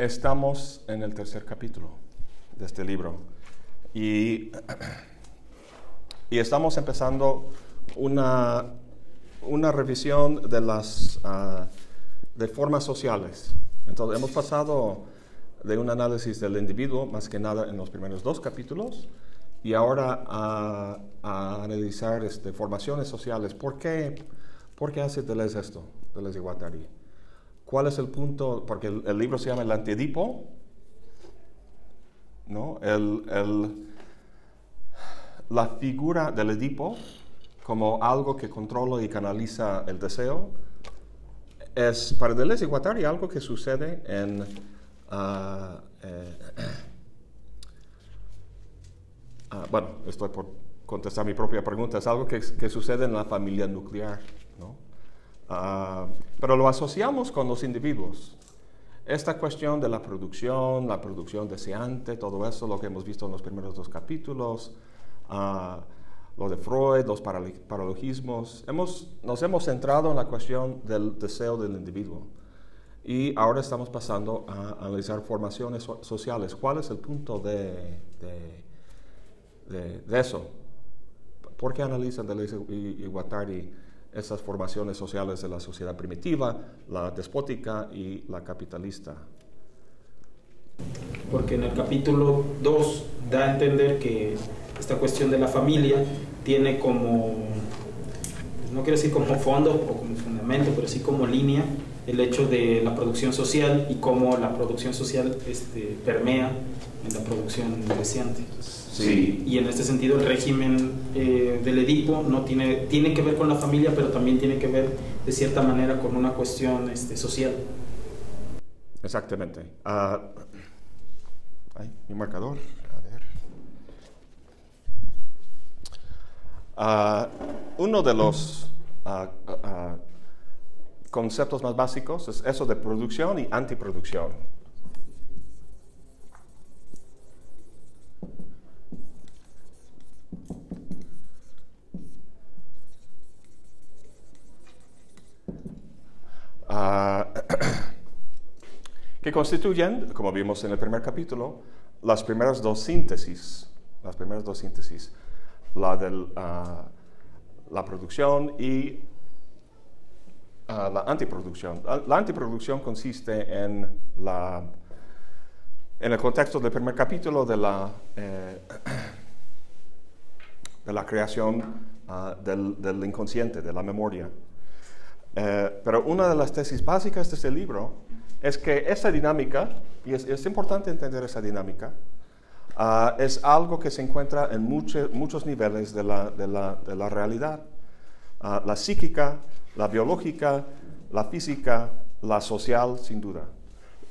Estamos en el tercer capítulo de este libro y, y estamos empezando una, una revisión de las ah, de formas sociales. Entonces hemos pasado de un análisis del individuo más que nada en los primeros dos capítulos y ahora a, a analizar este, formaciones sociales. ¿Por qué, por qué hace Deleuze esto, Deleuze y Guattari? ¿Cuál es el punto? Porque el, libro se llama El Antiedipo, ¿no? El, la figura del Edipo como algo que controla y canaliza el deseo es para Deleuze y Guattari algo que sucede en... Uh, eh, uh, bueno, estoy por contestar mi propia pregunta, es algo que, que sucede en la familia nuclear, Ah, pero lo asociamos con los individuos. Esta cuestión de la producción, la producción deseante, todo eso, lo que hemos visto en los primeros dos capítulos, uh, lo de Freud, los paralogismos, hemos, nos hemos centrado en la cuestión del deseo del individuo. Y ahora estamos pasando a analizar formaciones sociales. ¿Cuál es el punto de, de, de, eso? ¿Por qué analizan Deleuze y, y Guattari esas formaciones sociales de la sociedad primitiva, la despótica y la capitalista. Porque en el capítulo 2 da a entender que esta cuestión de la familia tiene como, no quiero decir como fondo o como fundamento, pero sí como línea el hecho de la producción social y cómo la producción social este, permea en la producción deseante. Y en este sentido el régimen eh, del Edipo no tiene, tiene que ver con la familia, pero también tiene que ver de cierta manera con una cuestión este, social. Exactamente. Uh, mi marcador. A ver. Uh, uno de los uh, conceptos más básicos es eso de producción y antiproducción. Que constituyen, como vimos en el primer capítulo, las primeras dos síntesis, las primeras dos síntesis, la de ah, la producción y ah, la antiproducción. La antiproducción consiste en la en el contexto del primer capítulo de la, eh, de la creación del, del inconsciente, de la memoria. Eh, pero una de las tesis básicas de este libro es que esa dinámica, y es, importante entender esa dinámica, ah, es algo que se encuentra en muchos niveles de la, de la, de la realidad. Ah, la psíquica, la biológica, la física, la social, sin duda.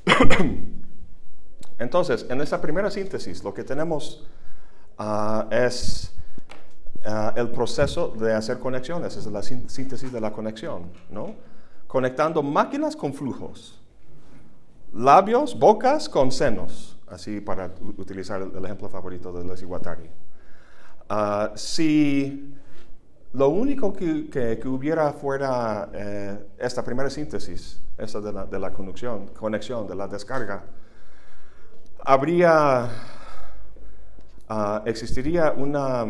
Entonces, en esa primera síntesis, lo que tenemos ah, es el proceso de hacer conexiones, es la síntesis de la conexión, ¿no? Conectando máquinas con flujos, labios, bocas con senos, así para utilizar el, ejemplo favorito de Leslie Guattari. Ah, si lo único que, que, hubiera fuera eh, esta primera síntesis, esa de la, de la conexión, conexión, de la descarga, habría, ah, existiría una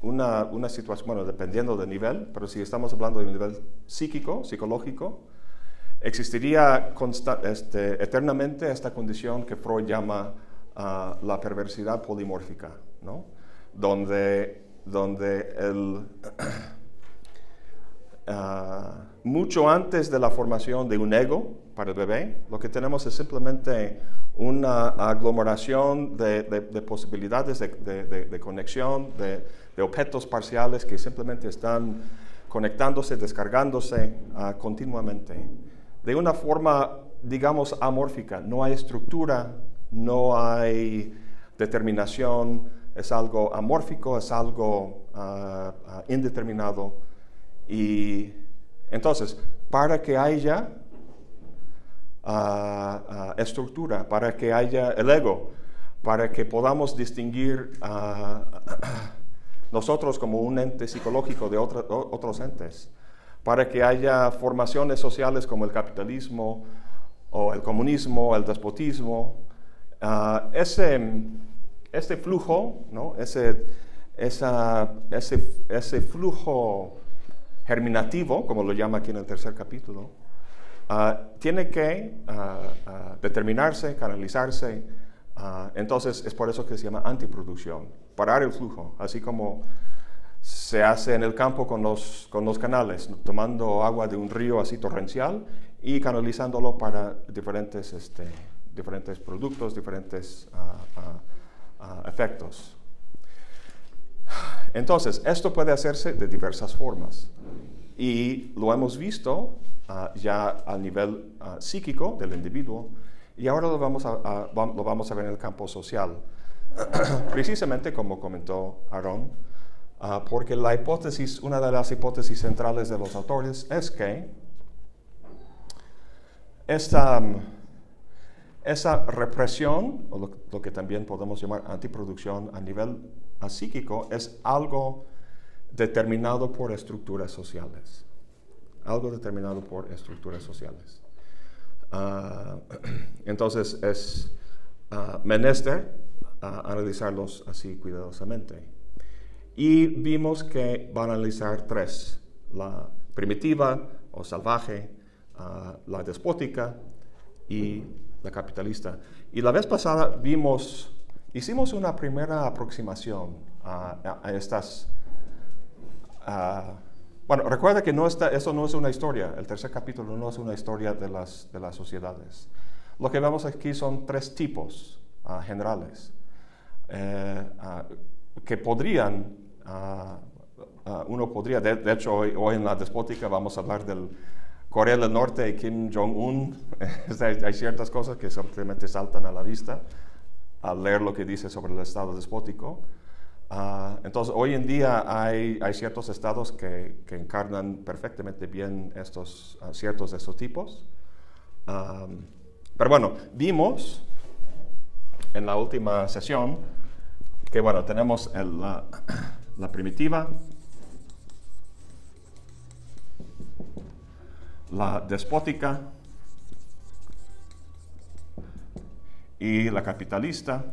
una, una, situación, bueno, dependiendo del nivel, pero si estamos hablando de un nivel psíquico, psicológico, existiría este, eternamente esta condición que Freud llama ah, la perversidad polimórfica, donde, ah, mucho antes de la formación de un ego para el bebé, lo que tenemos es simplemente una aglomeración de, de posibilidades de, conexión, de, objetos parciales que simplemente están conectándose, descargándose uh, continuamente. De una forma, digamos, amórfica. No hay estructura, no hay determinación, es algo amórfico, es algo uh, uh, indeterminado. Y entonces, para que haya estructura, para que haya el ego, para que podamos distinguir nosotros como un ente psicológico de otros entes, para que haya formaciones sociales como el capitalismo o el comunismo, el despotismo, ah, ese, este flujo, ¿no? ese, ese, ese, flujo germinativo, como lo llama aquí en el tercer capítulo, ah, tiene que ah, determinarse, canalizarse. entonces es por eso que se llama antiproducción, parar el flujo, así como se hace en el campo con los, con los canales, tomando agua de un río así torrencial y canalizándolo para diferentes, este, diferentes productos, diferentes ah, ah, ah, efectos. Entonces, esto puede hacerse de diversas formas y lo hemos visto ya a nivel psíquico del individuo y ahora lo vamos a, lo vamos a ver en el campo social. Precisamente como comentó Aaron, porque la hipótesis, una de las hipótesis centrales de los autores es que esta, esa represión, o lo, que también podemos llamar antiproducción a nivel psíquico, es algo determinado por estructuras sociales. Algo determinado por estructuras sociales. Ah, entonces es uh, menester uh, analizarlos así cuidadosamente. Y vimos que van a analizar tres, la primitiva o salvaje, la despótica y la capitalista. Y la vez pasada vimos, hicimos una primera aproximación a, estas... bueno, recuerda que no está, eso no es una historia, el tercer capítulo no es una historia de las, de las sociedades. Lo que vemos aquí son tres tipos ah, generales eh, ah, que podrían, ah, uno podría, de, hecho hoy, hoy, en la despótica vamos a hablar del, Corea del Norte y Kim Jong-un, hay ciertas cosas que simplemente saltan a la vista al leer lo que dice sobre el Estado despótico. Ah, entonces, hoy en día hay, hay ciertos estados que, que, encarnan perfectamente bien estos, uh, ciertos de estos tipos. Um, pero bueno, vimos en la última sesión que, bueno, tenemos el, la, la primitiva, la despótica y la capitalista.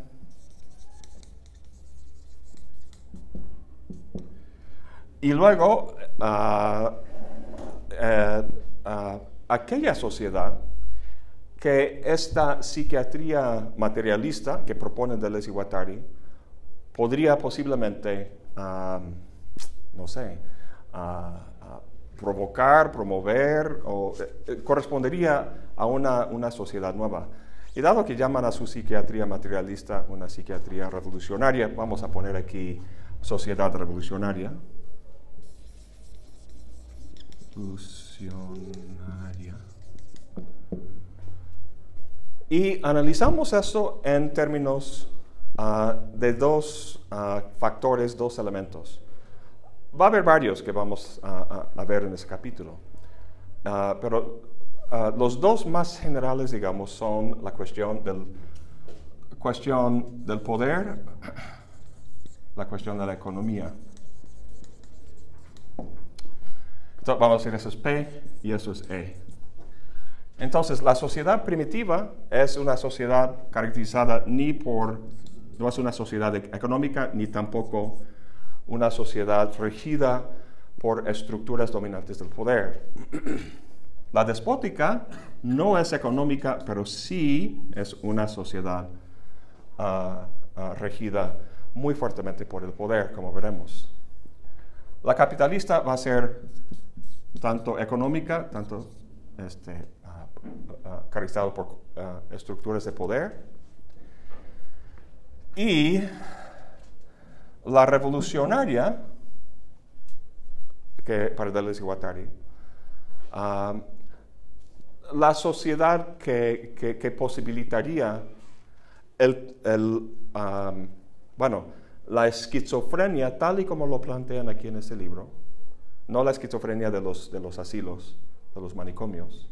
Y luego, ah, eh, ah, aquella sociedad que esta psiquiatría materialista que propone Deleuze y Guattari podría posiblemente, ah, no sé, provocar, promover, o eh, eh, correspondería a una, una, sociedad nueva. Y dado que llaman a su psiquiatría materialista una psiquiatría revolucionaria, vamos a poner aquí sociedad revolucionaria. Revolucionaria. Y analizamos eso en términos ah, de dos ah, factores, dos elementos. Va a haber varios que vamos a, ver en ese capítulo, ah, pero los dos más generales, digamos, son la cuestión del, cuestión del poder, la cuestión de la economía. Entonces, vamos a decir, eso es P y eso es E. Entonces, la sociedad primitiva es una sociedad caracterizada ni por, no es una sociedad económica, ni tampoco una sociedad regida por estructuras dominantes del poder. La despótica no es económica, pero sí es una sociedad ah, ah, regida muy fuertemente por el poder, como veremos. La capitalista va a ser tanto económica, tanto este, uh, caracterizada por estructuras de poder, y la revolucionaria, que para Deleuze y Guattari, la sociedad que, posibilitaría el, bueno, la esquizofrenia tal y como lo plantean aquí en este libro, no la esquizofrenia de los, de los asilos, de los manicomios,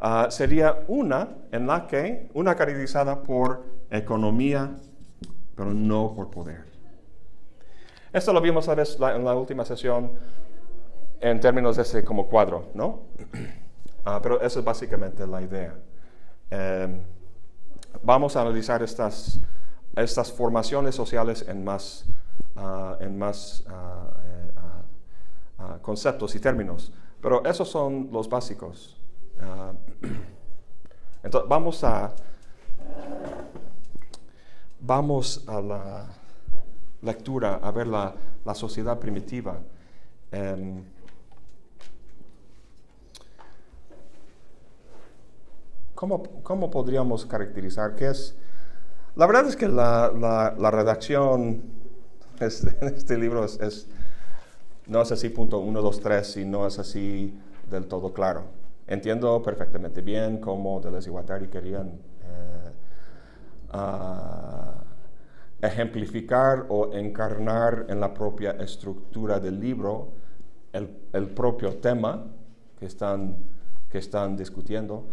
ah, sería una en la que, una caracterizada por economía, pero no por poder. Esto lo vimos veces en la última sesión en términos de ese como cuadro, ¿no? Ah, pero eso es básicamente la idea. Em, vamos a analizar estas, estas formaciones sociales en más, ah, en más ah, conceptos y términos. Pero esos son los básicos. entonces, vamos a, vamos a la lectura, a ver la, la sociedad primitiva. Em, ¿cómo, ¿cómo, podríamos caracterizar qué es? La verdad es que la, la, redacción de este libro es, no es así punto 1, 2, 3 y no es así del todo claro. Entiendo perfectamente bien cómo Deleuze y Guattari querían ejemplificar o encarnar en la propia estructura del libro el, propio tema que están, que están discutiendo.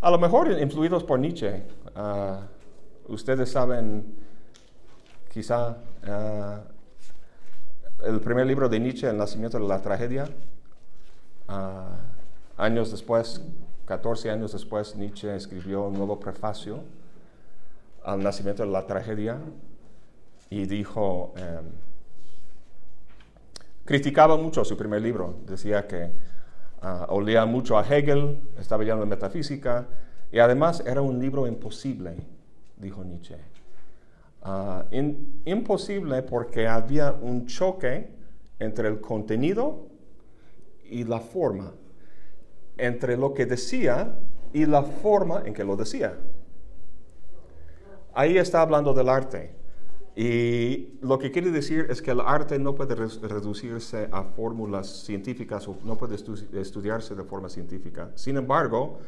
A lo mejor influidos por Nietzsche. Ah, ustedes saben, quizá, ah, el primer libro de Nietzsche, El nacimiento de la tragedia. Ah, años después, 14 años después, Nietzsche escribió un nuevo prefacio al nacimiento de la tragedia y dijo, em, criticaba mucho su primer libro, decía que uh, olía mucho a Hegel, estaba lleno de metafísica y además era un libro imposible, dijo Nietzsche. Ah, imposible porque había un choque entre el contenido y la forma, entre lo que decía y la forma en que lo decía. Ahí está hablando del arte. Y lo que quiere decir es que el arte no puede reducirse a fórmulas científicas o no puede estudiarse de forma científica. Sin embargo,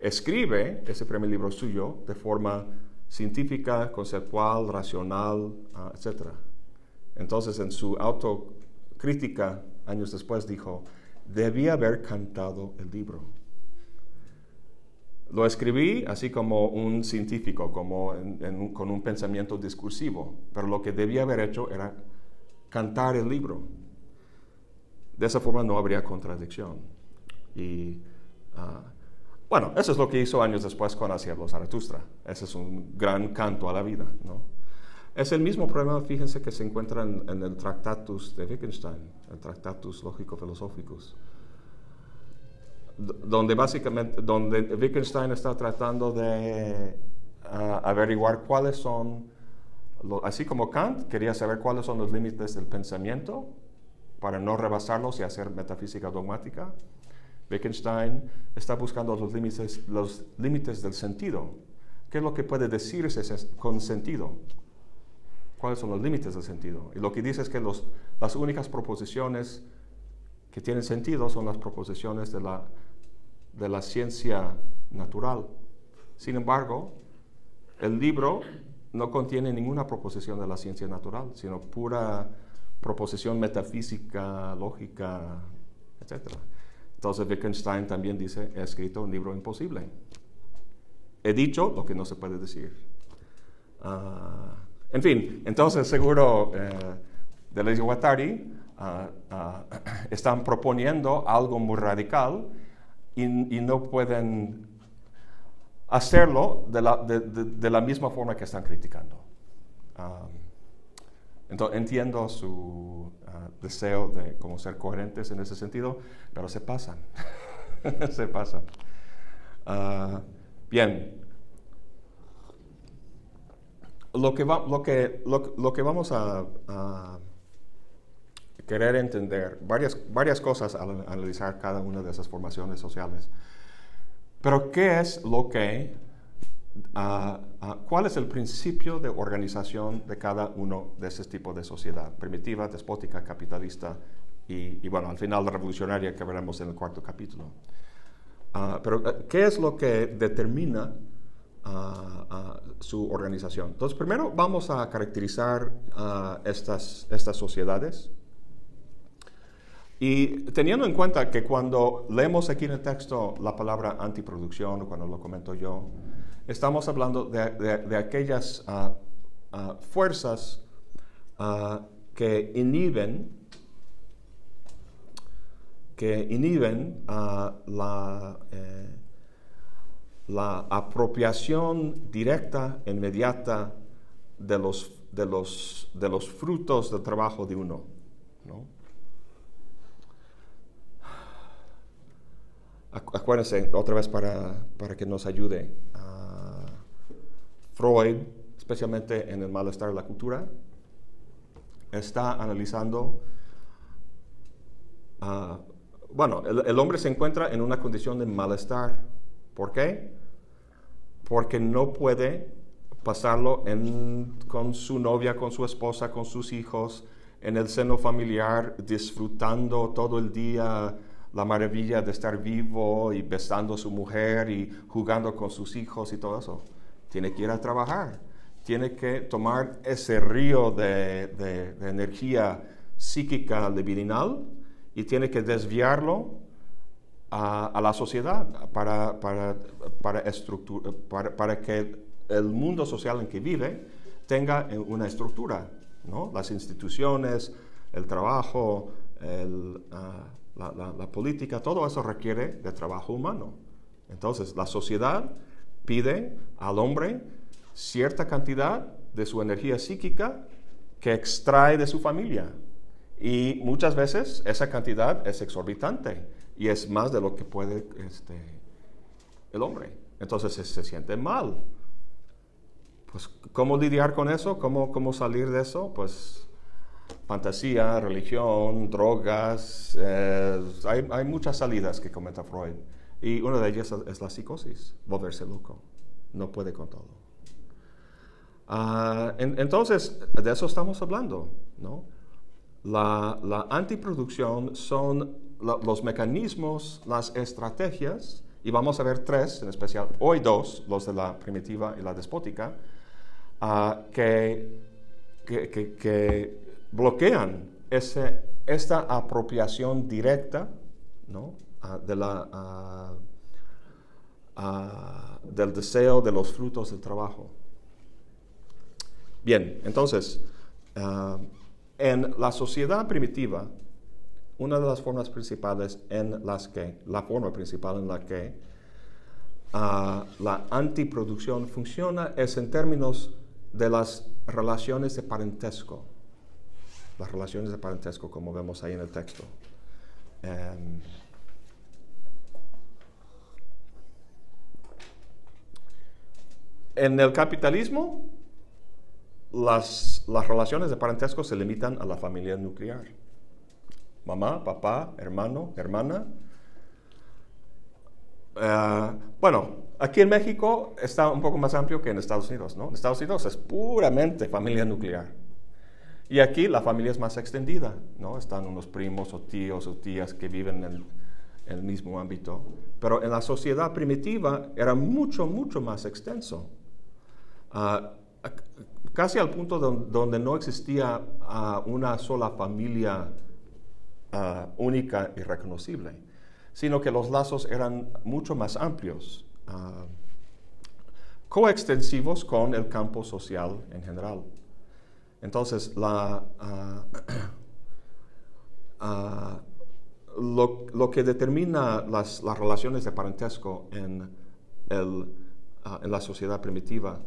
escribe ese primer libro suyo de forma científica, conceptual, racional, uh, etc. Entonces, en su autocrítica, años después, dijo, debía haber cantado el libro. Lo escribí así como un científico, como con un pensamiento discursivo, pero lo que debía haber hecho era cantar el libro. De esa forma no habría contradicción. Y ah, bueno, eso es lo que hizo años después con Hacia los Zaratustra. Ese es un gran canto a la vida. ¿no? Es el mismo problema, fíjense, que se encuentra en, en el Tractatus de Wittgenstein, el Tractatus Lógico-Filosóficos donde básicamente, donde Wittgenstein está tratando de ah, averiguar cuáles son, así como Kant quería saber cuáles son los límites del pensamiento para no rebasarlos y hacer metafísica dogmática, Wittgenstein está buscando los límites, los límites del sentido. ¿Qué es lo que puede decirse con sentido? ¿Cuáles son los límites del sentido? Y lo que dice es que los, las únicas proposiciones que tienen sentido son las proposiciones de la de la ciencia natural. Sin embargo, el libro no contiene ninguna proposición de la ciencia natural, sino pura proposición metafísica, lógica, etc. Entonces Wittgenstein también dice, he escrito un libro imposible. He dicho lo que no se puede decir. Ah, en fin, entonces seguro eh, de y Guattari están proponiendo algo muy radical y, no pueden hacerlo de la, de, la, misma forma que están criticando. entonces entiendo su ah, deseo de como ser coherentes en ese sentido, pero se pasan, se pasan. Ah, bien, lo que, va, lo que, lo, que vamos a querer entender varias, varias cosas al analizar cada una de esas formaciones sociales. Pero ¿qué es lo que, ah, ah, cuál es el principio de organización de cada uno de ese tipo de sociedad? Primitiva, despótica, capitalista y, bueno, al final revolucionaria que veremos en el cuarto capítulo. Ah, pero ¿qué es lo que determina su organización? Entonces, primero vamos a caracterizar estas, estas sociedades y teniendo en cuenta que cuando leemos aquí en el texto la palabra antiproducción, cuando lo comento yo, estamos hablando de, aquellas ah, ah, fuerzas ah, que inhiben que inhiben la, eh, la apropiación directa, inmediata de los, de los frutos del trabajo de uno. ¿no? Acuérdense, otra vez para, para que nos ayude, Freud, especialmente en el malestar de la cultura, está analizando, uh, bueno, el, el hombre se encuentra en una condición de malestar. ¿Por qué? Porque no puede pasarlo en, con su novia, con su esposa, con sus hijos, en el seno familiar, disfrutando todo el día la maravilla de estar vivo y besando a su mujer y jugando con sus hijos y todo eso. Tiene que ir a trabajar, tiene que tomar ese río de, de, energía psíquica libidinal y tiene que desviarlo a, la sociedad para, para, para, para, para que el mundo social en que vive tenga una estructura, ¿no? Las instituciones, el trabajo, el, uh, la, política, todo eso requiere de trabajo humano. Entonces, la sociedad pide al hombre cierta cantidad de su energía psíquica que extrae de su familia. Y muchas veces esa cantidad es exorbitante y es más de lo que puede este, el hombre. Entonces se, se siente mal pues, ¿cómo lidiar con eso? ¿Cómo, ¿Cómo salir de eso? Pues fantasía, religión, drogas, eh, hay, hay, muchas salidas que comenta Freud. Y una de ellas es la psicosis, volverse loco. No puede con todo. En, entonces, de eso estamos hablando, ¿no? La, la antiproducción son los mecanismos, las estrategias, y vamos a ver tres en especial, hoy dos, los de la primitiva y la despótica, que, que, que, bloquean ese, esta apropiación directa ¿no? uh, de la, uh, del deseo de los frutos del trabajo. Bien, entonces, en la sociedad primitiva, una de las formas principales en las que, la forma principal en la que la antiproducción funciona es en términos de las relaciones de parentesco. Las relaciones de parentesco, como vemos ahí en el texto. Um, en el capitalismo, las, las, relaciones de parentesco se limitan a la familia nuclear. Mamá, papá, hermano, hermana. Uh, bueno, Aquí en México está un poco más amplio que en Estados Unidos, ¿no? En Estados Unidos es puramente familia nuclear. Y aquí la familia es más extendida, ¿no? Están unos primos o tíos o tías que viven en el, mismo ámbito. Pero en la sociedad primitiva era mucho, mucho más extenso. Uh, casi al punto donde, no existía uh, una sola familia uh, única y reconocible, sino que los lazos eran mucho más amplios. Ah, coextensivos con el campo social en general. Entonces, la, uh, uh, lo, lo, que determina las, las, relaciones de parentesco en, el, en la sociedad primitiva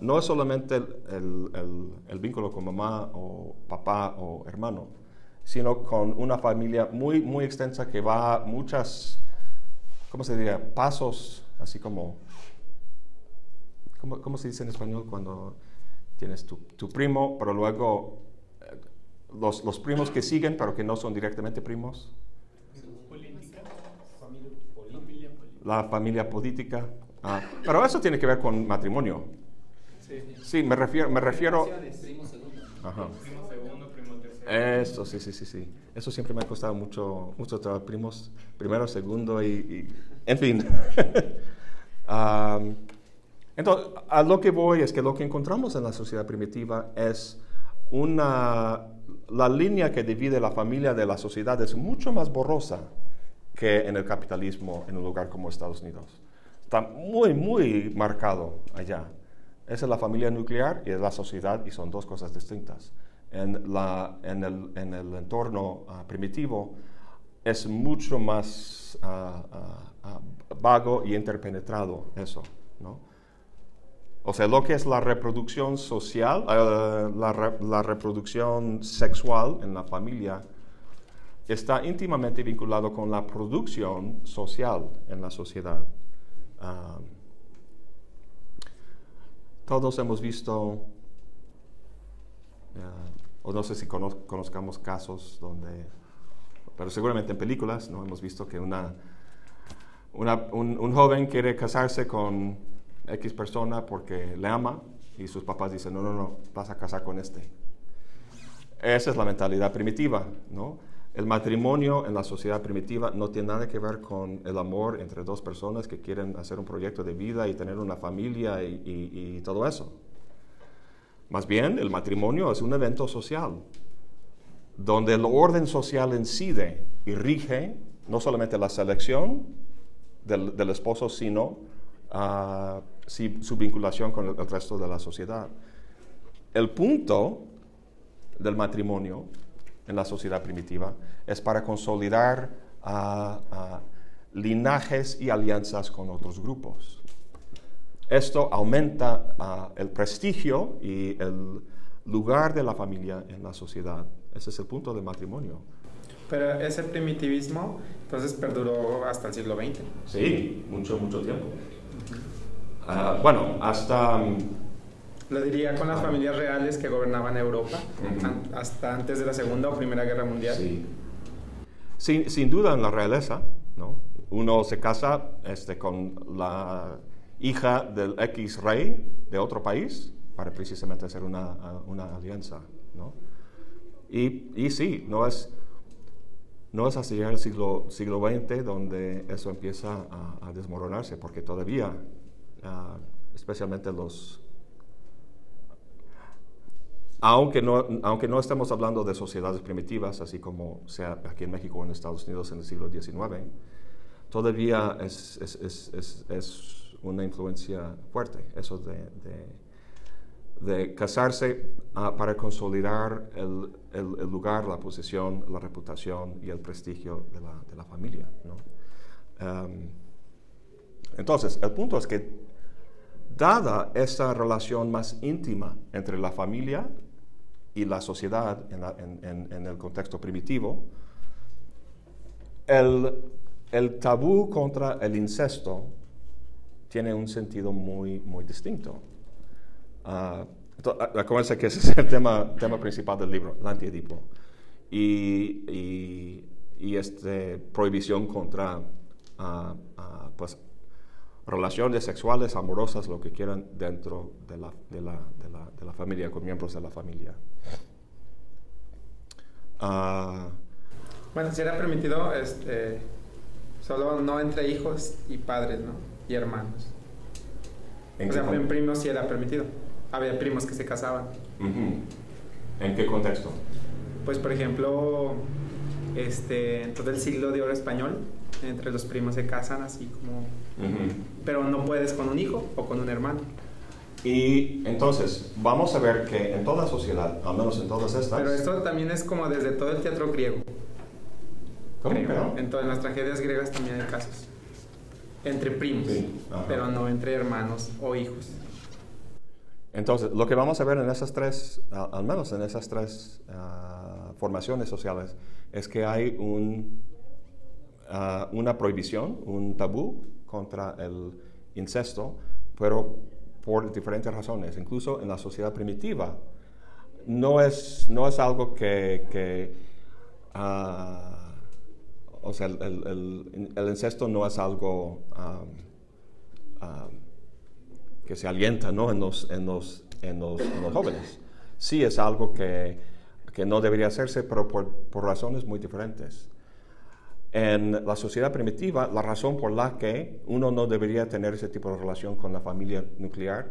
no es solamente el, el, el, vínculo con mamá o papá o hermano, sino con una familia muy, muy extensa que va muchas ¿cómo se diría? Pasos, así como, ¿cómo, cómo se dice en español cuando tienes tu, primo, pero luego eh, los, los, primos que siguen, pero que no son directamente primos? La familia política. Ah, pero eso tiene que ver con matrimonio. Sí, me refiero... Me refiero Ajá. Eso, sí, sí, sí, sí. Eso siempre me ha costado mucho, mucho trabajo. Primos, primero, segundo y, en fin. um, entonces, a lo que voy es que lo que encontramos en la sociedad primitiva es una, la línea que divide la familia de la sociedad es mucho más borrosa que en el capitalismo en un lugar como Estados Unidos. Está muy, muy marcado allá. Esa es la familia nuclear y es la sociedad y son dos cosas distintas en, la, en, el, en el, entorno uh, primitivo es mucho más uh, ah, vago y interpenetrado eso, ¿no? O sea, lo que es la reproducción social, eh, la, la, reproducción sexual en la familia, está íntimamente vinculado con la producción social en la sociedad. Todos hemos visto, o no sé si conozcamos casos donde, pero seguramente en películas, ¿no? Hemos visto que una, un, joven quiere casarse con X persona porque le ama y sus papás dicen, no, no, no, vas a casar con este. Esa es la mentalidad primitiva, ¿no? El matrimonio en la sociedad primitiva no tiene nada que ver con el amor entre dos personas que quieren hacer un proyecto de vida y tener una familia y, todo eso. Más bien, el matrimonio es un evento social, donde el orden social incide y rige no solamente la selección del, esposo, sino ah, su vinculación con el resto de la sociedad. El punto del matrimonio en la sociedad primitiva es para consolidar linajes y alianzas con otros grupos. Esto aumenta el prestigio y el lugar de la familia en la sociedad. Ese es el punto del matrimonio. Pero ese primitivismo entonces perduró hasta el siglo XX. Sí, mucho, mucho tiempo. Ah, bueno, hasta lo diría con las familias reales que gobernaban Europa hasta antes de la Segunda o Primera Guerra Mundial. Sí. Sin, sin, duda en la realeza, ¿no? Uno se casa este, con la hija del X rey de otro país para precisamente hacer una, una alianza, ¿no? Y, y, sí, no es, no es hasta el siglo, siglo XX donde eso empieza a, desmoronarse, porque todavía, ah, especialmente los aunque no, aunque no estemos hablando de sociedades primitivas, así como sea aquí en México o en Estados Unidos en el siglo XIX, todavía es, es, es, es una influencia fuerte, eso de, de, casarse ah, para consolidar el, el, lugar, la posición, la reputación y el prestigio de la, de la familia. ¿no? Em, entonces, el punto es que dada esa relación más íntima entre la familia y la sociedad en, el contexto primitivo, el, tabú contra el incesto tiene un sentido muy, muy distinto. Uh, acuérdense que ese es el tema, tema principal del libro, el antiedipo. Y, y, y este, prohibición contra uh, pues, relaciones sexuales, amorosas, lo que quieran, dentro de la, de la, de la, de la familia, con miembros de la familia. Uh, bueno, si era permitido, este, solo no entre hijos y padres, ¿no? Y hermanos. ¿En o sea, en primos sí era permitido. Había primos que se casaban. ¿En qué contexto? Pues, por ejemplo, este, en todo el siglo de oro español, entre los primos se casan así como... Pero no puedes con un hijo o con un hermano. Y entonces, vamos a ver que en toda sociedad, al menos en todas estas... Pero esto también es como desde todo el teatro griego. ¿Cómo? En todas las tragedias griegas también hay casos. Entre primos, pero no entre hermanos o hijos. Entonces, lo que vamos a ver en esas tres, al menos en esas tres ah, formaciones sociales, es que hay un, ah, una prohibición, un tabú contra el incesto, pero por diferentes razones. Incluso en la sociedad primitiva no es, no es algo que, ah, o sea, el, el, incesto no es algo que se alienta ¿no? en, los, en, los, en, los, jóvenes. Sí es algo que, que no debería hacerse, pero por, por razones muy diferentes. En la sociedad primitiva, la razón por la que uno no debería tener ese tipo de relación con la familia nuclear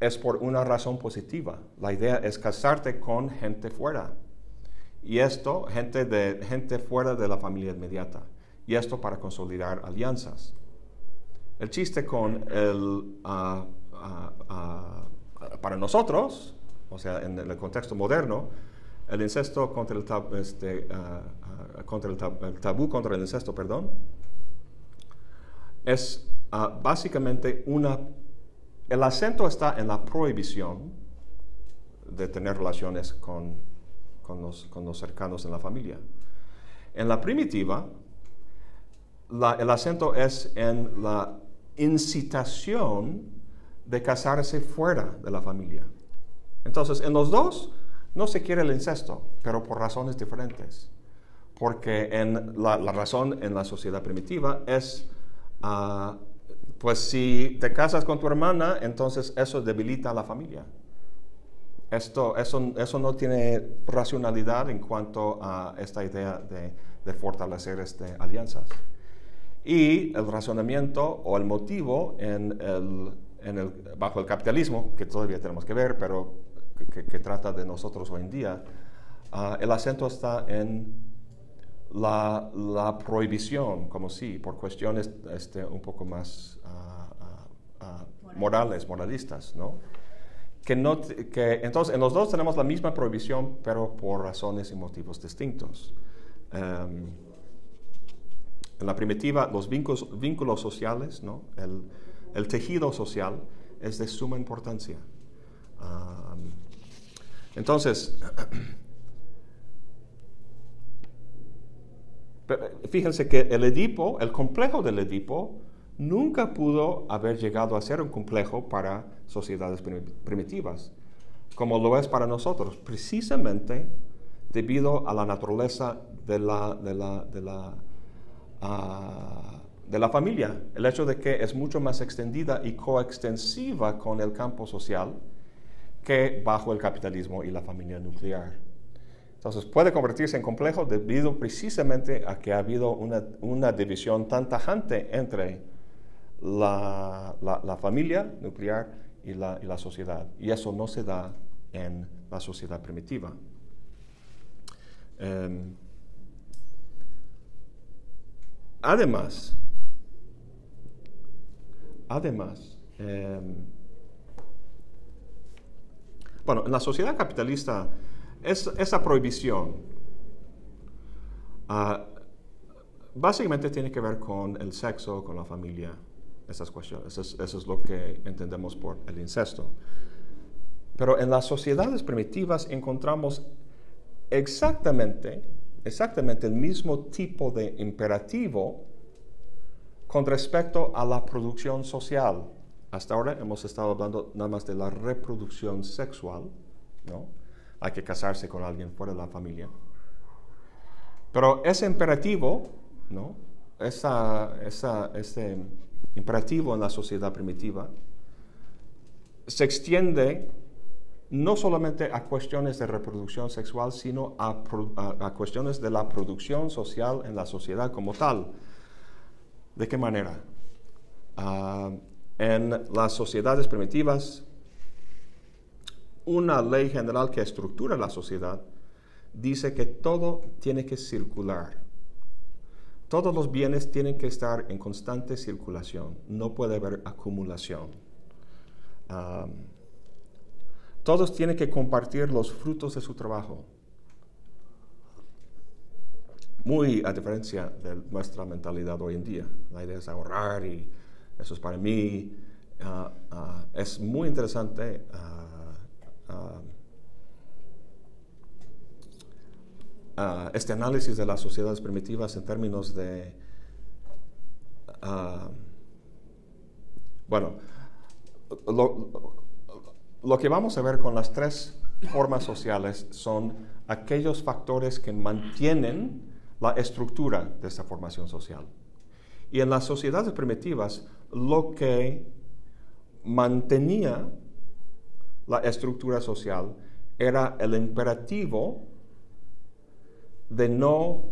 es por una razón positiva. La idea es casarte con gente fuera. Y esto, gente, de, gente fuera de la familia inmediata. Y esto para consolidar alianzas. El chiste con el, ah, ah, ah, para nosotros, o sea, en el contexto moderno, el incesto contra el, este, contra el, tabú contra el incesto, perdón, es ah, básicamente una... El acento está en la prohibición de tener relaciones con, con, los, con los cercanos en la familia. En la primitiva, el acento es en la incitación de casarse fuera de la familia. Entonces, en los dos no se quiere el incesto, pero por razones diferentes. Porque en la, razón en la sociedad primitiva es, ah, pues si te casas con tu hermana, entonces eso debilita a la familia. Esto, eso, eso no tiene racionalidad en cuanto a esta idea de, fortalecer este, alianzas. Y el razonamiento o el motivo en el, bajo el capitalismo, que todavía tenemos que ver, pero que, trata de nosotros hoy en día, ah, el acento está en la, la, prohibición, como si, por cuestiones este, un poco más ah, ah, morales, moralistas, ¿no? Que no que, entonces, en los dos tenemos la misma prohibición, pero por razones y motivos distintos. Em, en la primitiva, los vínculos, vínculos sociales, ¿no? el, el, tejido social es de suma importancia. Entonces, fíjense que el Edipo, el complejo del Edipo, nunca pudo haber llegado a ser un complejo para sociedades primitivas, como lo es para nosotros, precisamente debido a la naturaleza de la, de la, de la de la familia, el hecho de que es mucho más extendida y coextensiva con el campo social que bajo el capitalismo y la familia nuclear. Entonces puede convertirse en complejo debido precisamente a que ha habido una, división tan tajante entre la, familia nuclear y la, sociedad. Y eso no se da en la sociedad primitiva. Em, Además, además, em, bueno, en la sociedad capitalista, esa prohibición ah, básicamente tiene que ver con el sexo, con la familia, esas cuestiones. eso es lo que entendemos por el incesto. Pero en las sociedades primitivas encontramos exactamente exactamente el mismo tipo de imperativo con respecto a la producción social. Hasta ahora hemos estado hablando nada más de la reproducción sexual, ¿no? Hay que casarse con alguien fuera de la familia. Pero ese imperativo, ¿no? Esa, ese imperativo en la sociedad primitiva se extiende no solamente a cuestiones de reproducción sexual, sino a, cuestiones de la producción social en la sociedad como tal. ¿De qué manera? Ah, en las sociedades primitivas, una ley general que estructura la sociedad dice que todo tiene que circular. Todos los bienes tienen que estar en constante circulación, no puede haber acumulación. Ah, todos tienen que compartir los frutos de su trabajo. Muy a diferencia de nuestra mentalidad hoy en día. La idea es ahorrar y eso es para mí. Ah, ah, es muy interesante ah, este análisis de las sociedades primitivas en términos de, bueno, lo, lo que vamos a ver con las tres formas sociales son aquellos factores que mantienen la estructura de esta formación social. Y en las sociedades primitivas, lo que mantenía la estructura social era el imperativo de no,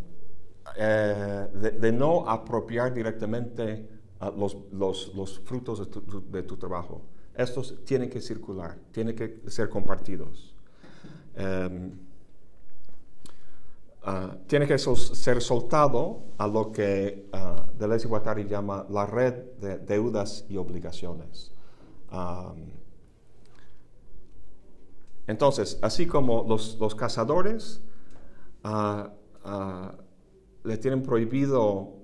eh, de, no apropiar directamente los, frutos de tu trabajo estos tienen que circular, tienen que ser compartidos. Em, ah, tiene que ser soltado a lo que uh, Deleuze y Guattari llama la red de deudas y obligaciones. entonces, así como los, cazadores ah, le tienen prohibido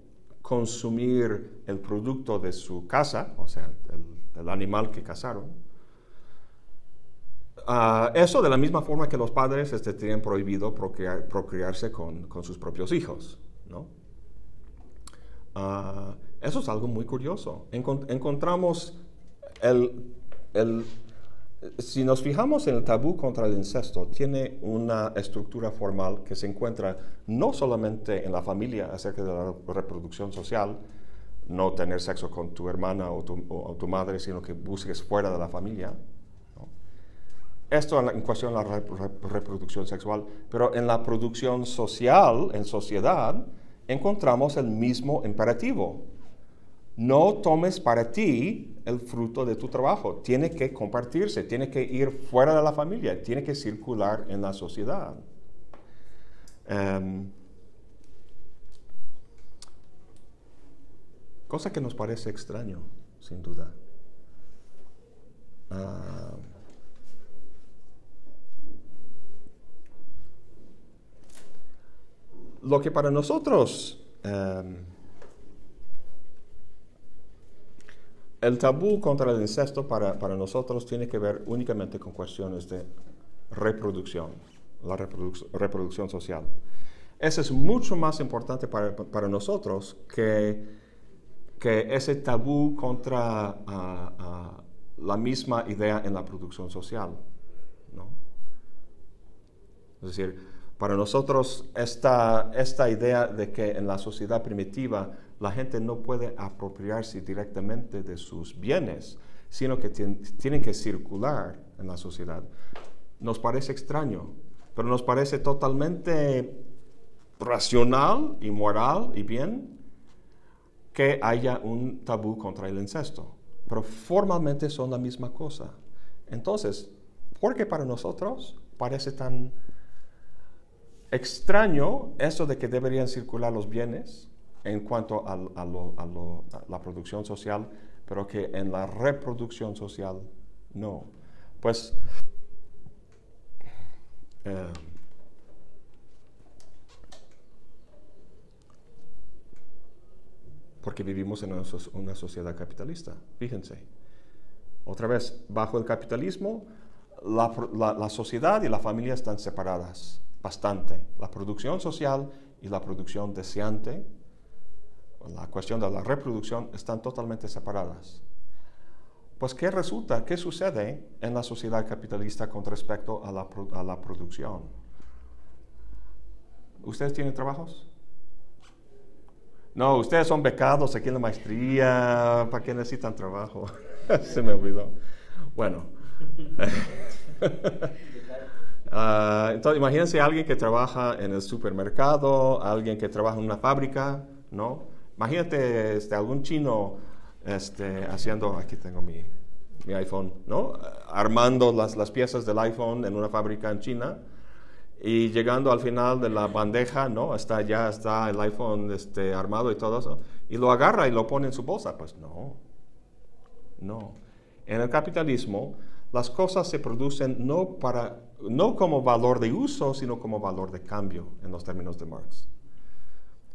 consumir el producto de su casa, o sea, el, animal que cazaron. Ah, eso de la misma forma que los padres este, tienen prohibido procrearse con, sus propios hijos. Ah, eso es algo muy curioso. encontramos el si nos fijamos en el tabú contra el incesto, tiene una estructura formal que se encuentra no solamente en la familia acerca de la reproducción social, no tener sexo con tu hermana o tu, madre, sino que busques fuera de la familia. Esto en cuestión de la reproducción sexual, pero en la producción social, en sociedad, encontramos el mismo imperativo no tomes para ti el fruto de tu trabajo. Tiene que compartirse, tiene que ir fuera de la familia, tiene que circular en la sociedad. Em, cosa que nos parece extraño, sin duda. Ah, lo que para nosotros em, El tabú contra el incesto para, nosotros tiene que ver únicamente con cuestiones de reproducción, la reproducción social. Eso es mucho más importante para, nosotros que, que, ese tabú contra ah, ah, la misma idea en la producción social. ¿no? Es decir, para nosotros esta, esta idea de que en la sociedad primitiva la gente no puede apropiarse directamente de sus bienes, sino que tienen que circular en la sociedad. Nos parece extraño, pero nos parece totalmente racional y moral y bien que haya un tabú contra el incesto. Pero formalmente son la misma cosa. Entonces, ¿por qué para nosotros parece tan extraño eso de que deberían circular los bienes en cuanto a, la producción social, pero que en la reproducción social no. Pues eh, porque vivimos en una, sociedad capitalista, fíjense. Otra vez, bajo el capitalismo, la, sociedad y la familia están separadas bastante. La producción social y la producción deseante la cuestión de la reproducción están totalmente separadas. Pues, ¿qué resulta? ¿Qué sucede en la sociedad capitalista con respecto a la, producción? ¿Ustedes tienen trabajos? No, ustedes son becados aquí en la maestría. ¿Para qué necesitan trabajo? Se me olvidó. Bueno. Ah, entonces, imagínense alguien que trabaja en el supermercado, alguien que trabaja en una fábrica, ¿no? Imagínate este, algún chino este, haciendo, aquí tengo mi, mi iPhone, ¿no? Armando las, las, piezas del iPhone en una fábrica en China y llegando al final de la bandeja, ¿no? Hasta ya está el iPhone este, armado y todo eso, y lo agarra y lo pone en su bolsa. Pues no, no. En el capitalismo, las cosas se producen no, para, no como valor de uso, sino como valor de cambio, en los términos de Marx.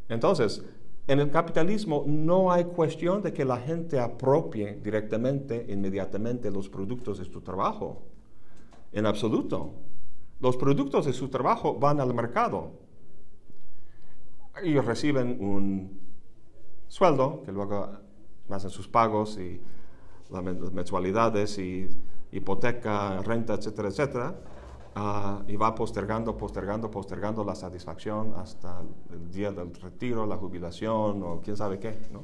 Entonces, en el capitalismo no hay cuestión de que la gente apropie directamente, inmediatamente los productos de su trabajo. En absoluto. Los productos de su trabajo van al mercado. Ellos reciben un sueldo que luego hacen sus pagos y las mensualidades y hipoteca, renta, etcétera, etcétera Ah, y va postergando, postergando, postergando la satisfacción hasta el día del retiro, la jubilación o quién sabe qué. ¿no?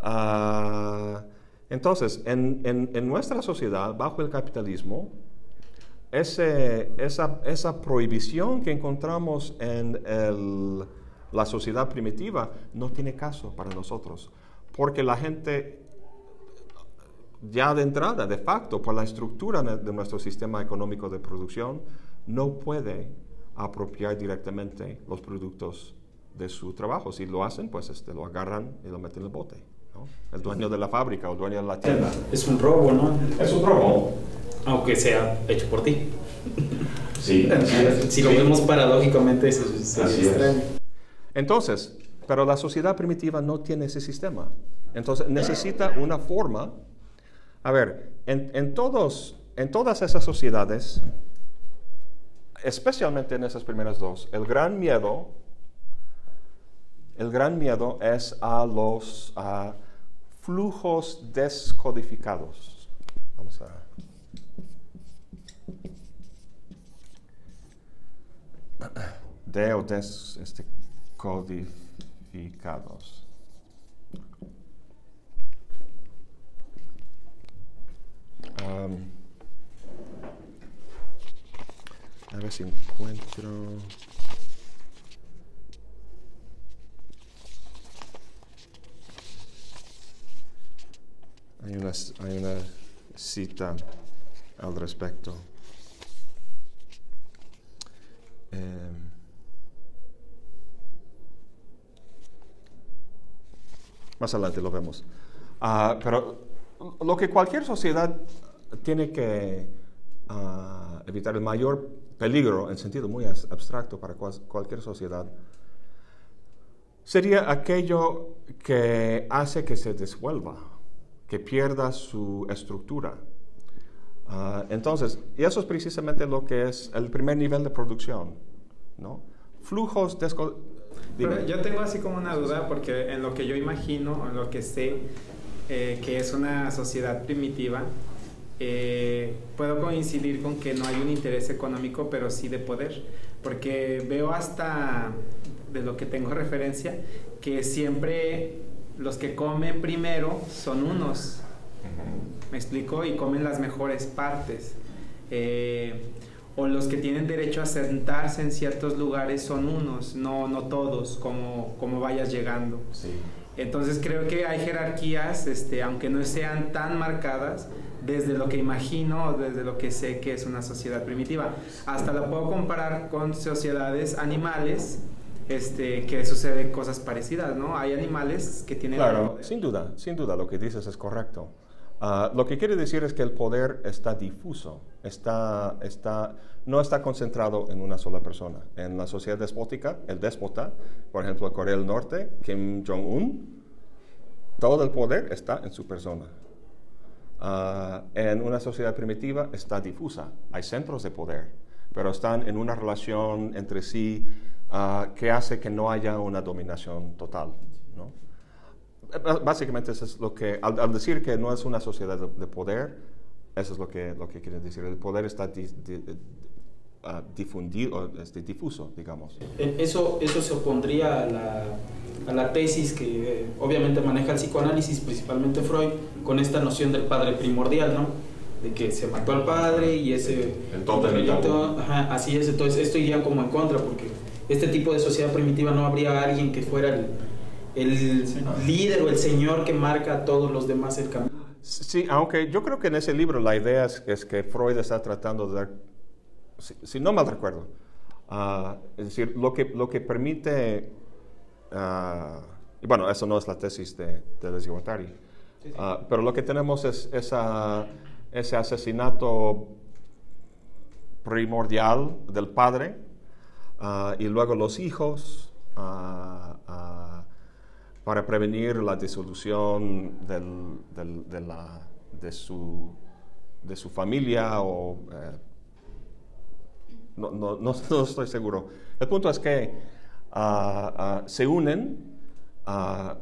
Ah, entonces, en, en, nuestra sociedad, bajo el capitalismo, ese, esa, esa, prohibición que encontramos en el, la sociedad primitiva no tiene caso para nosotros, porque la gente ya de entrada, de facto, por la estructura de nuestro sistema económico de producción, no puede apropiar directamente los productos de su trabajo. Si lo hacen, pues este, lo agarran y lo meten en el bote. El dueño de la fábrica o el dueño de la tienda. Es un robo, ¿no? Es un robo. Aunque sea hecho por ti. Sí, Si lo vemos paradójicamente, eso es, extraño. Entonces, pero la sociedad primitiva no tiene ese sistema. Entonces necesita una forma. A ver, en, todos, en todas esas sociedades, especialmente en esas primeras dos, el gran miedo, el gran miedo es a los flujos descodificados. Vamos a de o des codificados. a ver si encuentro. Hay una, hay una cita al respecto. Eh, más adelante lo vemos. Uh, pero lo que cualquier sociedad tiene que uh, evitar, el mayor peligro en sentido muy abstracto para cual, cualquier sociedad, sería aquello que hace que se desvuelva, que pierda su estructura. Ah, entonces, y eso es precisamente lo que es el primer nivel de producción, ¿no? Flujos Pero yo tengo así como una duda porque en lo que yo imagino, en lo que sé eh, que es una sociedad primitiva, eh, puedo coincidir con que no hay un interés económico, pero sí de poder, porque veo hasta de lo que tengo referencia que siempre los que comen primero son unos ¿Me explico? Y comen las mejores partes. Eh, o los que tienen derecho a sentarse en ciertos lugares son unos, no, no todos, como, como vayas llegando. Entonces creo que hay jerarquías, este, aunque no sean tan marcadas, desde lo que imagino, desde lo que sé que es una sociedad primitiva. Hasta la puedo comparar con sociedades animales, este, que suceden cosas parecidas, ¿no? Hay animales que tienen... Claro, sin duda, sin duda, lo que dices es correcto. Ah, lo que quiere decir es que el poder está difuso, está, está, no está concentrado en una sola persona. En la sociedad despótica, el déspota, por ejemplo, Corea del Norte, Kim Jong-un, todo el poder está en su persona. Ah, en una sociedad primitiva está difusa, hay centros de poder, pero están en una relación entre sí ah, que hace que no haya una dominación total. Básicamente eso es lo que, al, decir que no es una sociedad de, poder, eso es lo que, lo que quiere decir. El poder está ah, difundido, este, difuso, digamos. Eh, eso, eso se opondría a la, a la tesis que eh, obviamente maneja el psicoanálisis, principalmente Freud, con esta noción del padre primordial, ¿no? De que se mató al padre y ese... El todo ajá, Así es, entonces esto iría como en contra, porque este tipo de sociedad primitiva no habría alguien que fuera el el líder o el señor que marca a todos los demás el camino. Sí, aunque yo creo que en ese libro la idea es, que Freud está tratando de dar, si, no mal recuerdo, ah, es decir, lo que, lo que permite, uh, y bueno, eso no es la tesis de, de ah, pero lo que tenemos es esa, ese asesinato primordial del padre y luego los hijos para prevenir la disolución de, la, de, su, familia o... Eh, no, no, no, estoy seguro. El punto es que ah, ah, se unen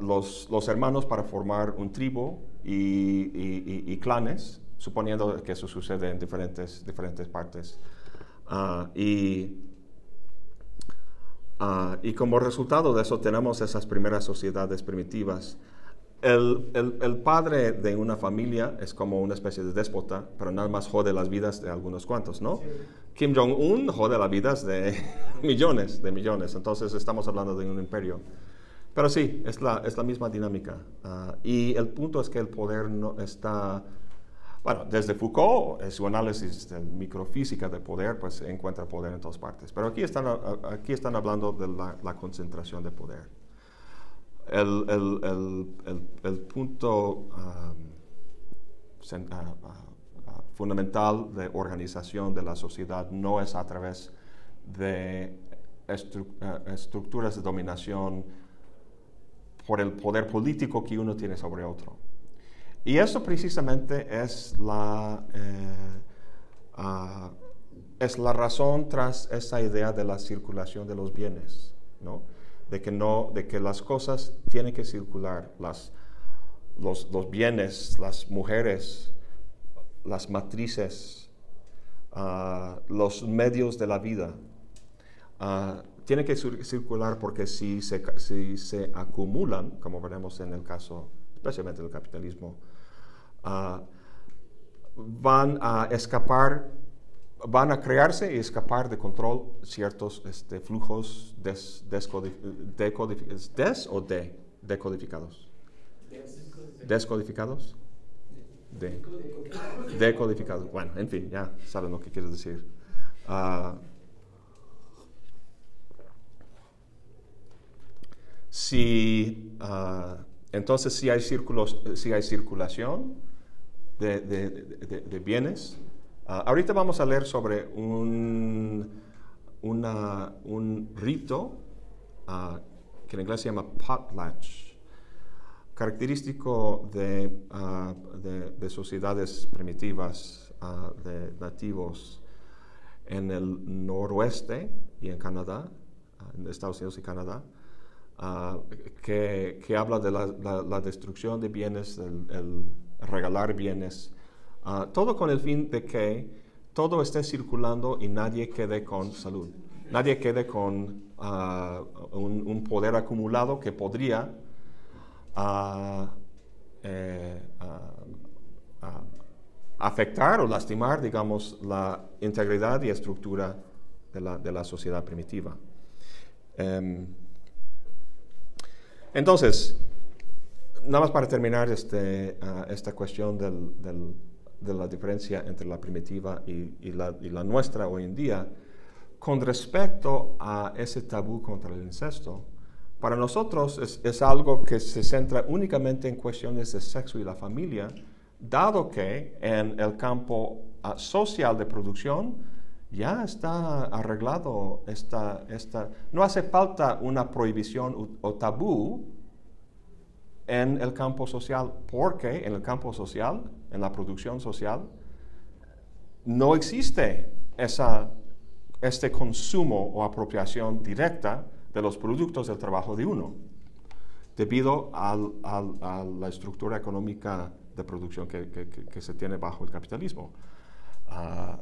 los, los, hermanos para formar un tribu y, y, clanes, suponiendo que eso sucede en diferentes, diferentes partes. y Ah, y como resultado de eso tenemos esas primeras sociedades primitivas. El, el, padre de una familia es como una especie de déspota, pero nada más jode las vidas de algunos cuantos, ¿no? Kim Jong-un jode las vidas de millones, de millones. Entonces estamos hablando de un imperio. Pero sí, es la, es la misma dinámica. Ah, y el punto es que el poder no está bueno, desde Foucault, en su análisis de microfísica del poder, pues encuentra poder en todas partes. Pero aquí están, aquí están hablando de la, concentración de poder. El, punto uh, fundamental de organización de la sociedad no es a través de uh, estructuras de dominación por el poder político que uno tiene sobre otro. Y eso precisamente es la, eh, ah, es la razón tras esa idea de la circulación de los bienes, ¿no? De que, no, de que las cosas tienen que circular, las, los, los bienes, las mujeres, las matrices, ah, los medios de la vida, uh, tienen que circular porque si se, si se acumulan, como veremos en el caso especialmente del capitalismo, ah, van a escapar, van a crearse y escapar de control ciertos este, flujos des, des o de, decodificados. Descodificados. De. Decodificados. Bueno, en fin, ya saben lo que quiero decir. Uh, si, uh, entonces, si hay, círculos, si hay circulación de, de, de, bienes, uh, ahorita vamos a leer sobre un, una, un rito uh, que en inglés se llama potlatch, característico de, sociedades primitivas, de nativos en el noroeste y en Canadá, en Estados Unidos y Canadá, Ah, que, que, habla de la, destrucción de bienes, el, regalar bienes, uh, todo con el fin de que todo esté circulando y nadie quede con salud, nadie quede con uh, un, poder acumulado que podría eh, afectar o lastimar, digamos, la integridad y estructura de la, de la sociedad primitiva. Um, entonces, nada más para terminar este, ah, esta cuestión de la diferencia entre la primitiva y, la, nuestra hoy en día, con respecto a ese tabú contra el incesto, para nosotros es, algo que se centra únicamente en cuestiones de sexo y la familia, dado que en el campo ah, social de producción ya está arreglado esta, esta, no hace falta una prohibición o tabú en el campo social, porque en el campo social, en la producción social, no existe esa, este consumo o apropiación directa de los productos del trabajo de uno, debido a la estructura económica de producción que, se tiene bajo el capitalismo. Ah,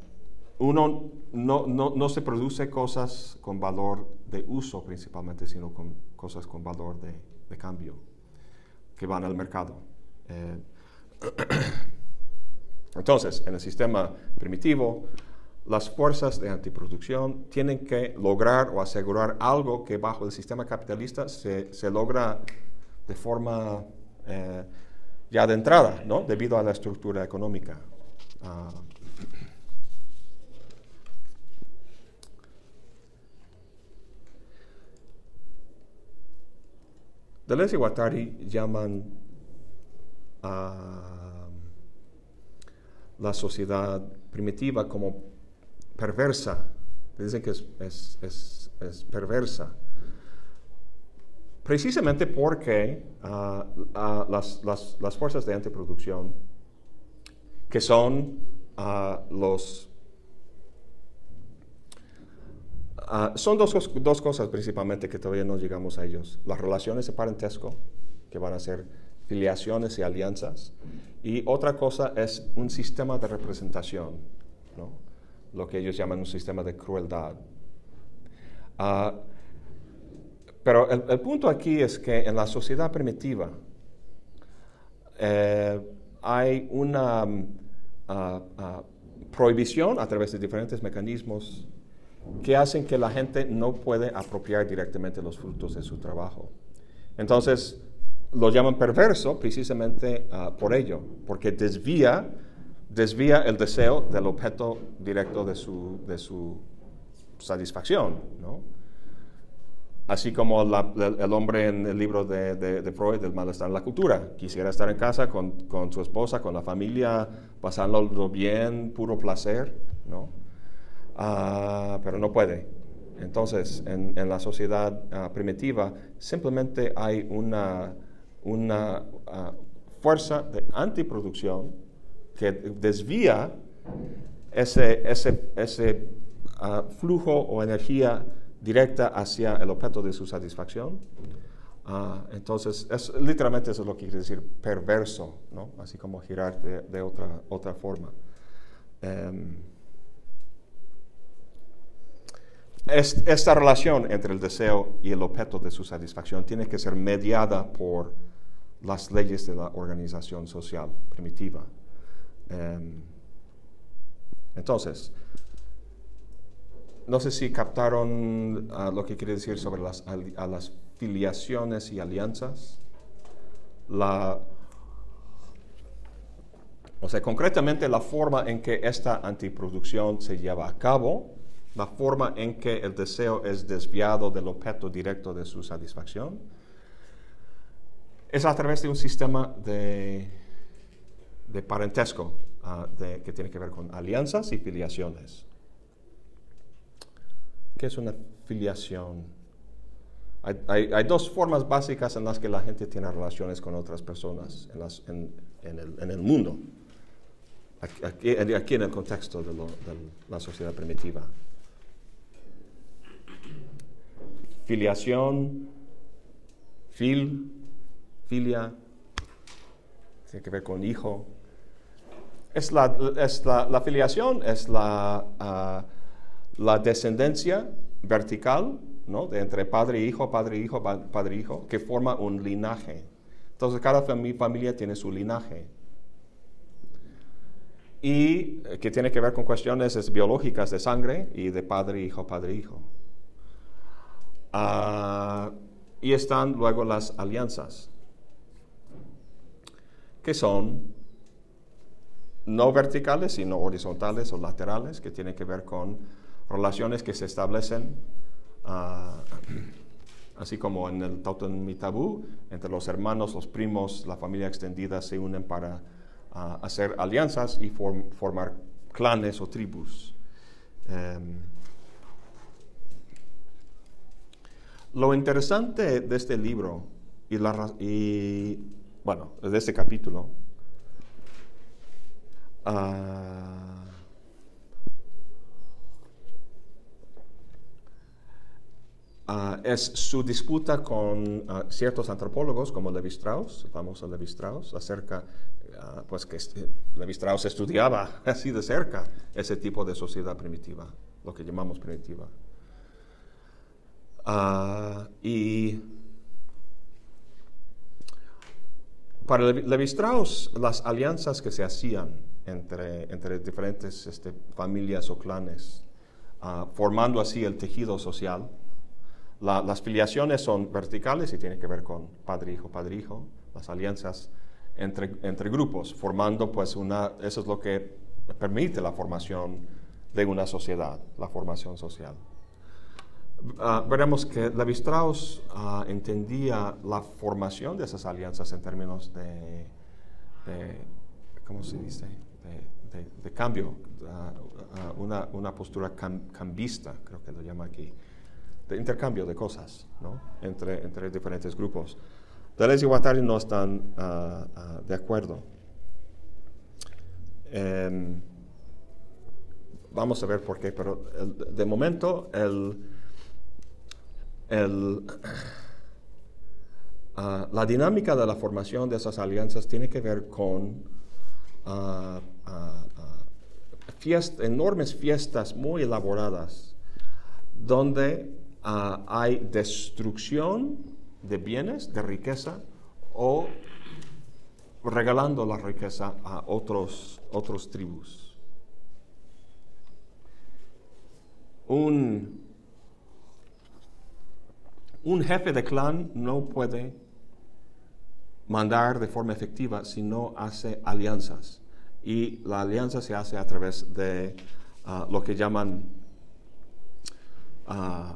uno no, no, no, se produce cosas con valor de uso principalmente, sino con cosas con valor de, de cambio que van al mercado. Eh, entonces, en el sistema primitivo, las fuerzas de antiproducción tienen que lograr o asegurar algo que bajo el sistema capitalista se, se logra de forma eh, ya de entrada, ¿no? debido a la estructura económica. Ah, Deleuze y Guattari llaman a la sociedad primitiva como perversa. Dicen que es, perversa. Precisamente porque ah, las, fuerzas de antiproducción, que son ah, los Ah, son dos, dos, cosas principalmente que todavía no llegamos a ellos. Las relaciones de parentesco, que van a ser filiaciones y alianzas. Y otra cosa es un sistema de representación, ¿no? lo que ellos llaman un sistema de crueldad. Ah, pero el, punto aquí es que en la sociedad primitiva eh, hay una ah, prohibición a través de diferentes mecanismos que hacen que la gente no puede apropiar directamente los frutos de su trabajo. Entonces, lo llaman perverso precisamente ah, por ello, porque desvía, desvía el deseo del objeto directo de su, de su satisfacción. ¿no? Así como el hombre en el libro de, de, Freud, El malestar en la cultura. Quisiera estar en casa con, con su esposa, con la familia, pasándolo bien, puro placer. ¿no? Ah, pero no puede. entonces, en, la sociedad ah, primitiva simplemente hay una, una ah, fuerza de antiproducción que desvía ese, ese, ese flujo o energía directa hacia el objeto de su satisfacción. entonces, es, literalmente eso es lo que quiere decir perverso, ¿no? así como girar de, otra, otra forma. Em, esta relación entre el deseo y el objeto de su satisfacción tiene que ser mediada por las leyes de la organización social primitiva. Em, entonces, no sé si captaron ah, lo que quiere decir sobre las, las filiaciones y alianzas. La, o sea, concretamente la forma en que esta antiproducción se lleva a cabo la forma en que el deseo es desviado del objeto directo de su satisfacción, es a través de un sistema de, de parentesco ah, que tiene que ver con alianzas y filiaciones. ¿Qué es una filiación? Hay, dos formas básicas en las que la gente tiene relaciones con otras personas en, el, mundo, aquí, en el contexto de la sociedad primitiva. Filiación, fil, filia, tiene que ver con hijo. Es la, la, filiación, es la, ah, la descendencia vertical, ¿no? De entre padre e hijo, padre e hijo, padre e hijo, que forma un linaje. Entonces cada familia tiene su linaje. Y eh, que tiene que ver con cuestiones biológicas de sangre y de padre, hijo, padre, hijo. Ah, y están luego las alianzas, que son no verticales, sino horizontales o laterales, que tienen que ver con relaciones que se establecen, ah, así como en el Tautan entre los hermanos, los primos, la familia extendida se unen para ah, hacer alianzas y formar clanes o tribus. Em, Lo interesante de este libro y, y bueno, de este capítulo, ah, ah, es su disputa con ah, ciertos antropólogos como Levi Strauss, el famoso Levi Strauss, acerca, pues que este, Levi Strauss estudiaba así de cerca ese tipo de sociedad primitiva, lo que llamamos primitiva. Ah, y para Levi Strauss, las alianzas que se hacían entre, entre diferentes este, familias o clanes, ah, formando así el tejido social, las filiaciones son verticales y tienen que ver con padre-hijo, padre-hijo, las alianzas entre, entre grupos, formando pues una, eso es lo que permite la formación de una sociedad, la formación social. Ah, veremos que Levi Strauss ah, entendía la formación de esas alianzas en términos de, ¿cómo se dice? De, cambio, ah, una, una, postura cambista, creo que lo llama aquí, de intercambio de cosas ¿no? entre, entre diferentes grupos. Deleuze y Guattari no están de acuerdo. Em, vamos a ver por qué, pero de momento el Ah, la dinámica de la formación de esas alianzas tiene que ver con uh, enormes fiestas muy elaboradas, donde hay destrucción de bienes, de riqueza, o regalando la riqueza a otros, otros tribus. Un un jefe de clan no puede mandar de forma efectiva si no hace alianzas. Y la alianza se hace a través de ah, lo que llaman uh,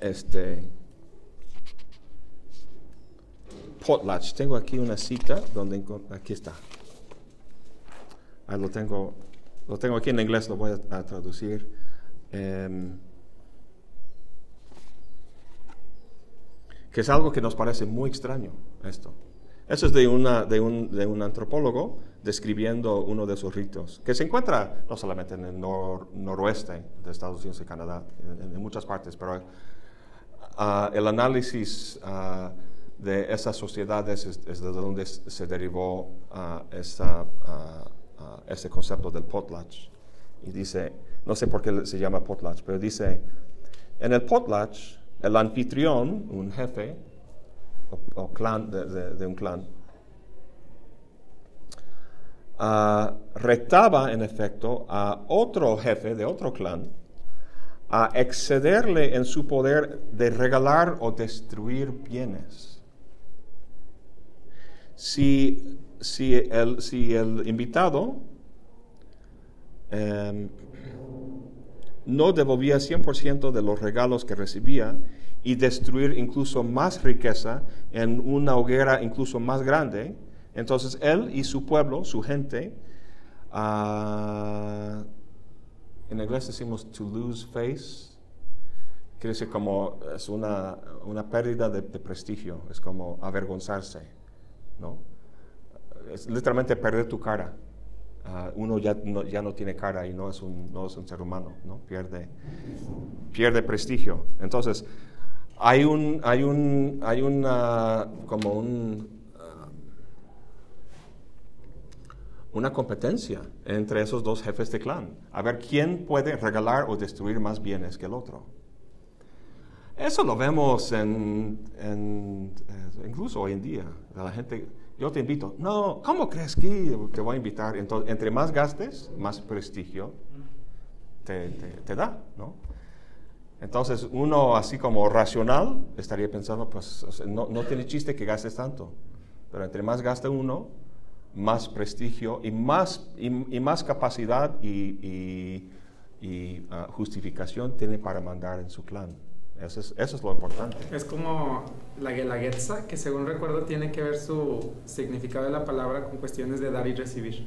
este potlatch. Tengo aquí una cita donde aquí está. Ahí lo tengo lo tengo aquí en inglés, lo voy a, traducir. Em, que es algo que nos parece muy extraño esto. Eso es de, una, de, un, de un antropólogo describiendo uno de sus ritos, que se encuentra no solamente en el noroeste de Estados Unidos y Canadá, en, muchas partes, pero ah, el análisis ah, de esas sociedades es, de donde se derivó uh, ese concepto del potlatch. Y dice, no sé por qué se llama potlatch, pero dice, en el potlatch, el anfitrión, un jefe o, clan de, un clan, uh, retaba en efecto a otro jefe de otro clan a excederle en su poder de regalar o destruir bienes. Si, si, el, si el, invitado em, no devolvía 100% de los regalos que recibía y destruir incluso más riqueza en una hoguera incluso más grande, entonces él y su pueblo, su gente, uh, en inglés decimos to lose face, quiere decir como es una, una pérdida de, prestigio, es como avergonzarse, ¿no? Es literalmente perder tu cara. Uh, uno ya no, ya no tiene cara y no es un, no es un ser humano, ¿no? Pierde, pierde prestigio. Entonces, hay un, hay un, hay una, como un, una competencia entre esos dos jefes de clan, a ver quién puede regalar o destruir más bienes que el otro. Eso lo vemos en, eh, incluso hoy en día. La gente, yo te invito, no, ¿cómo crees que te voy a invitar? Entonces, entre más gastes, más prestigio te, da, ¿no? Entonces, uno así como racional estaría pensando, pues no, no tiene chiste que gastes tanto, pero entre más gaste uno, más prestigio y más, y, más capacidad y, ah, justificación tiene para mandar en su clan. Eso es, eso es lo importante. Es como la Guelaguetza, que según recuerdo tiene que ver su significado de la palabra con cuestiones de dar y recibir.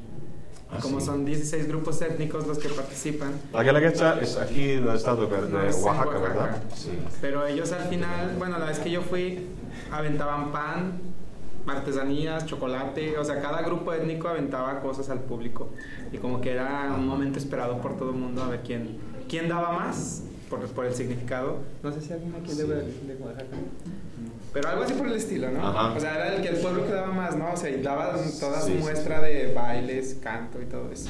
Ah, como son 16 grupos étnicos los que participan. La Guelaguetza es aquí en el estado de, Oaxaca, ¿verdad? Sí. Pero ellos al final, bueno, la vez que yo fui, aventaban pan, artesanías, chocolate, o sea, cada grupo étnico aventaba cosas al público y como que era un momento esperado por todo el mundo a ver quién, quién daba más por, por el significado. No sé si alguien aquí sí. de, de Oaxaca. Pero algo así por el estilo, ¿no? O sea, era el que el pueblo que daba más, ¿no? O sea, y daba toda su muestra de bailes, canto y todo eso.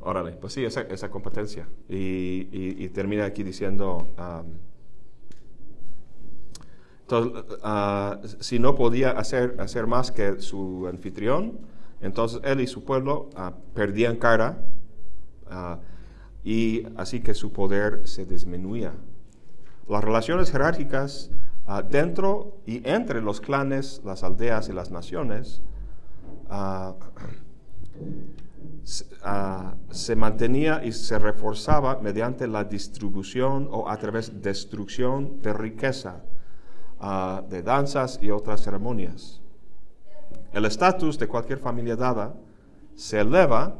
Órale, pues sí, esa, esa competencia. Y, y, termina aquí diciendo... Entonces, ah, si no podía hacer, hacer más que su anfitrión, entonces él y su pueblo uh, perdían cara uh, y así que su poder se disminuía. Las relaciones jerárquicas dentro y entre los clanes, las aldeas y las naciones se mantenía y se reforzaba mediante la distribución o a través de destrucción de riqueza de danzas y otras ceremonias. El estatus de cualquier familia dada se eleva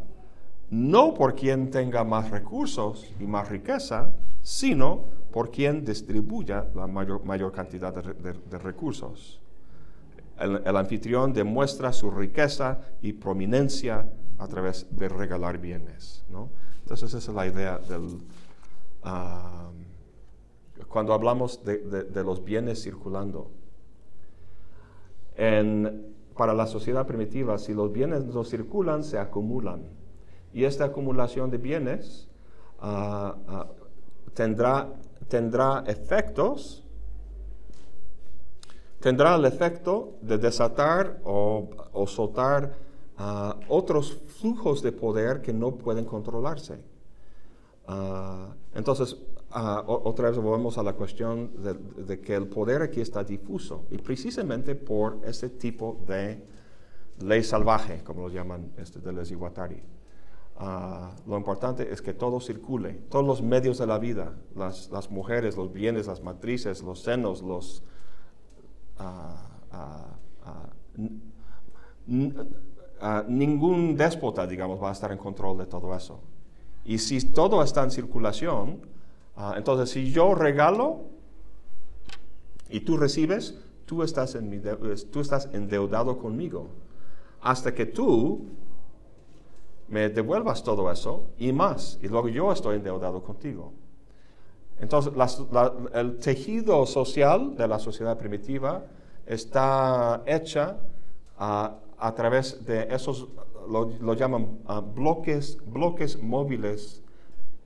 no por quien tenga más recursos y más riqueza, sino por quien distribuya la mayor, cantidad de, recursos. El, anfitrión demuestra su riqueza y prominencia a través de regalar bienes. Entonces esa es la idea del... Ah, cuando hablamos de, los bienes circulando. para la sociedad primitiva, si los bienes no circulan, se acumulan. Y esta acumulación de bienes ah, ah, tendrá, tendrá efectos, tendrá el efecto de desatar o, soltar ah, otros flujos de poder que no pueden controlarse. entonces, otra vez volvemos a la cuestión de, que el poder aquí está difuso y precisamente por ese tipo de ley salvaje, como lo llaman este, de les Iguatari. Ah, lo importante es que todo circule, todos los medios de la vida, las, las mujeres, los bienes, las matrices, los senos, los... Ah, ningún déspota, digamos, va a estar en control de todo eso. Y si todo está en circulación, ah, entonces si yo regalo y tú recibes, tú estás, en tú estás endeudado conmigo. Hasta que tú me devuelvas todo eso y más. Y luego yo estoy endeudado contigo. Entonces, el tejido social de la sociedad primitiva está hecha a través de esos, lo, llaman bloques, bloques móviles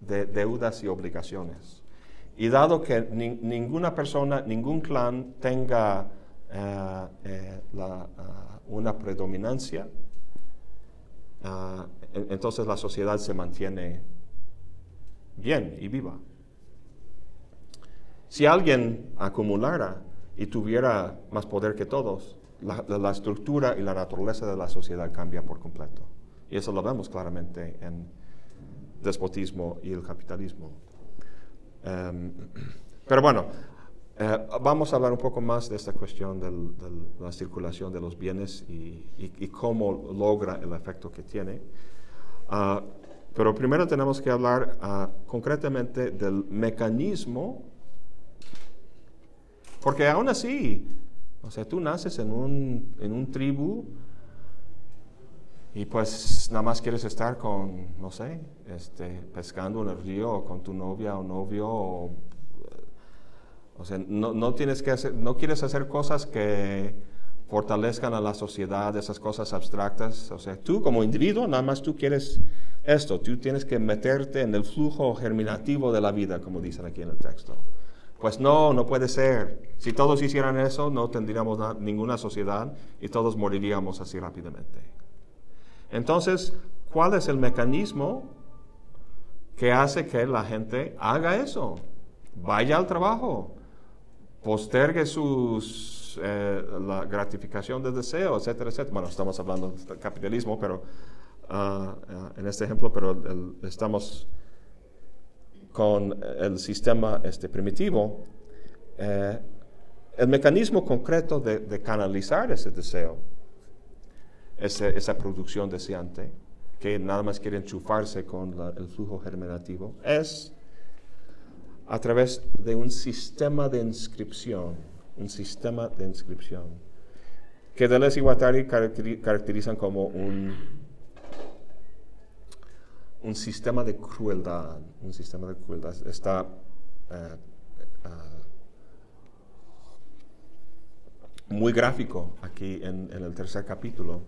de deudas y obligaciones. Y dado que ninguna persona, ningún clan tenga eh, eh, ah, una predominancia, ah, entonces la sociedad se mantiene bien y viva. Si alguien acumulara y tuviera más poder que todos, la, estructura y la naturaleza de la sociedad cambia por completo. Y eso lo vemos claramente en despotismo y el capitalismo. Em, pero bueno, eh, vamos a hablar un poco más de esta cuestión de la circulación de los bienes y, cómo logra el efecto que tiene. Ah, pero primero tenemos que hablar ah, concretamente del mecanismo porque aún así, o sea, tú naces en un, en un tribu y pues nada más quieres estar con, no sé, este, pescando en el río o con tu novia o novio o, o sea, no, no, tienes que hacer, no quieres hacer cosas que fortalezcan a la sociedad, esas cosas abstractas. O sea, tú como individuo, nada más tú quieres esto, tú tienes que meterte en el flujo germinativo de la vida, como dicen aquí en el texto. Pues no, no puede ser. Si todos hicieran eso, no tendríamos ninguna sociedad y todos moriríamos así rápidamente. Entonces, ¿cuál es el mecanismo que hace que la gente haga eso? Vaya al trabajo, postergue sus, eh, la gratificación de deseo, etcétera, etcétera. Bueno, estamos hablando del capitalismo, pero ah, ah, en este ejemplo, pero estamos con el sistema este, primitivo, eh, el mecanismo concreto de, canalizar ese deseo, esa producción deseante, que nada más quiere enchufarse con el flujo germinativo, es a través de un sistema de inscripción, un sistema de inscripción, que Deleuze y Guattari caracterizan como un un sistema de crueldad, un sistema de crueldad. Está eh, eh, muy gráfico aquí en, el tercer capítulo.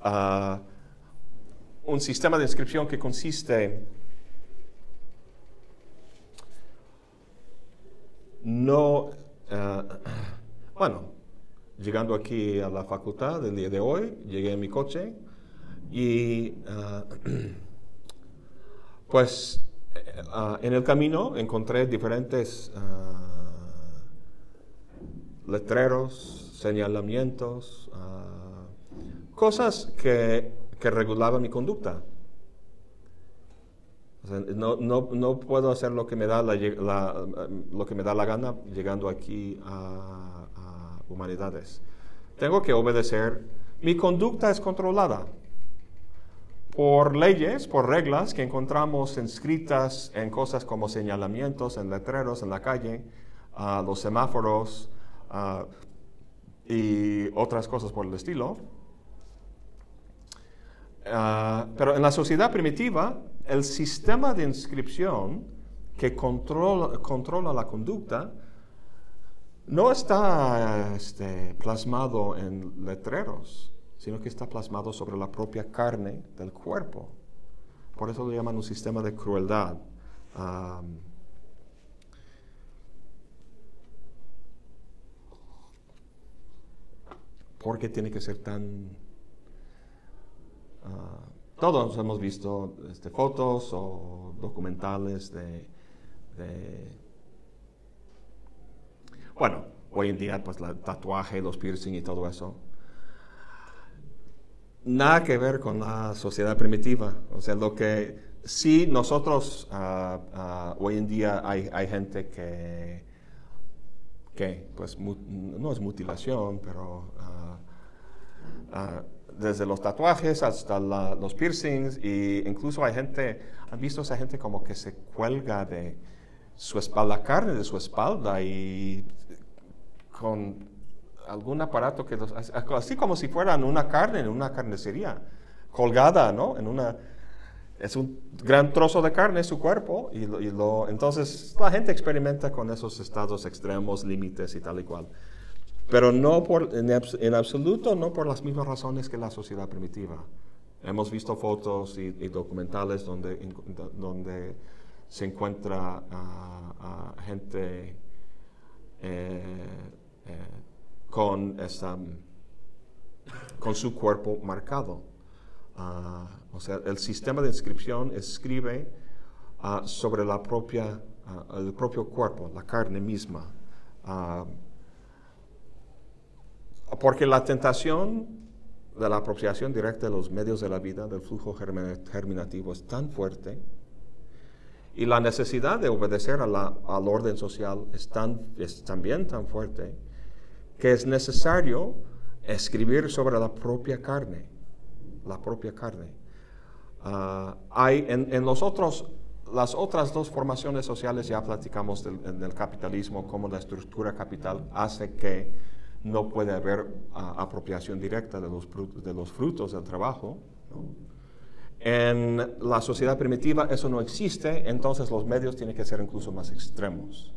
Ah, un sistema de inscripción que consiste no, eh, bueno, llegando aquí a la facultad el día de hoy, llegué en mi coche, y ah, pues ah, en el camino encontré diferentes letreros, señalamientos, cosas que, que, regulaban mi conducta. No, no, no, puedo hacer lo que me da la, lo que me da la gana llegando aquí a, a humanidades. Tengo que obedecer. Mi conducta es controlada por leyes, por reglas que encontramos inscritas en cosas como señalamientos, en letreros en la calle, los semáforos y otras cosas por el estilo. Ah, pero en la sociedad primitiva, el sistema de inscripción que controla, la conducta no está este, plasmado en letreros sino que está plasmado sobre la propia carne del cuerpo. Por eso lo llaman un sistema de crueldad. ¿Por qué tiene que ser tan... Ah, todos hemos visto este, fotos o documentales de, Bueno, hoy en día pues el tatuaje, los piercing y todo eso nada que ver con la sociedad primitiva. O sea, lo que sí nosotros ah, ah, hoy en día hay, hay gente que, que, pues, no es mutilación, pero ah, desde los tatuajes hasta los piercings, e incluso hay gente, han visto esa gente como que se cuelga de su espalda, la carne de su espalda y con algún aparato que así como si fueran una carne en una carnicería, colgada, ¿no? En una, es un gran trozo de carne su cuerpo y lo, entonces la gente experimenta con esos estados extremos, límites y tal y cual. Pero no por, en, absoluto no por las mismas razones que la sociedad primitiva. Hemos visto fotos y, documentales donde, donde se encuentra a, gente eh, eh, con, esa, con su cuerpo marcado. Ah, o sea, el sistema de inscripción escribe ah, sobre la propia, ah, el propio cuerpo, la carne misma. Porque la tentación de la apropiación directa de los medios de la vida, del flujo germinativo, es tan fuerte y la necesidad de obedecer a la, al orden social es, tan, es también tan fuerte que es necesario escribir sobre la propia carne, la propia carne. Ah, hay en, los otros, las otras dos formaciones sociales ya platicamos del, capitalismo, cómo la estructura capital hace que no puede haber ah, apropiación directa de los, de los frutos del trabajo. En la sociedad primitiva eso no existe, entonces los medios tienen que ser incluso más extremos.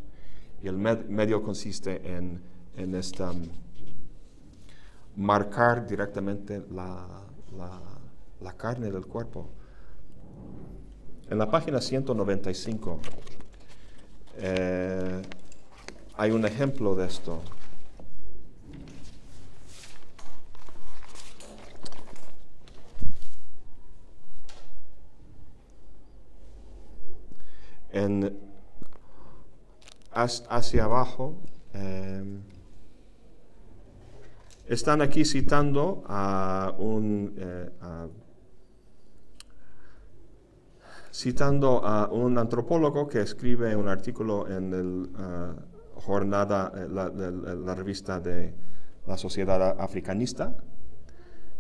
Y el medio consiste en en esta marcar directamente la, la, carne del cuerpo. En la página 195 eh, hay un ejemplo de esto. En, hacia abajo eh, están aquí citando a un, eh, citando a un antropólogo que escribe un artículo en el uh, jornada, eh, la, la, revista de la Sociedad Africanista,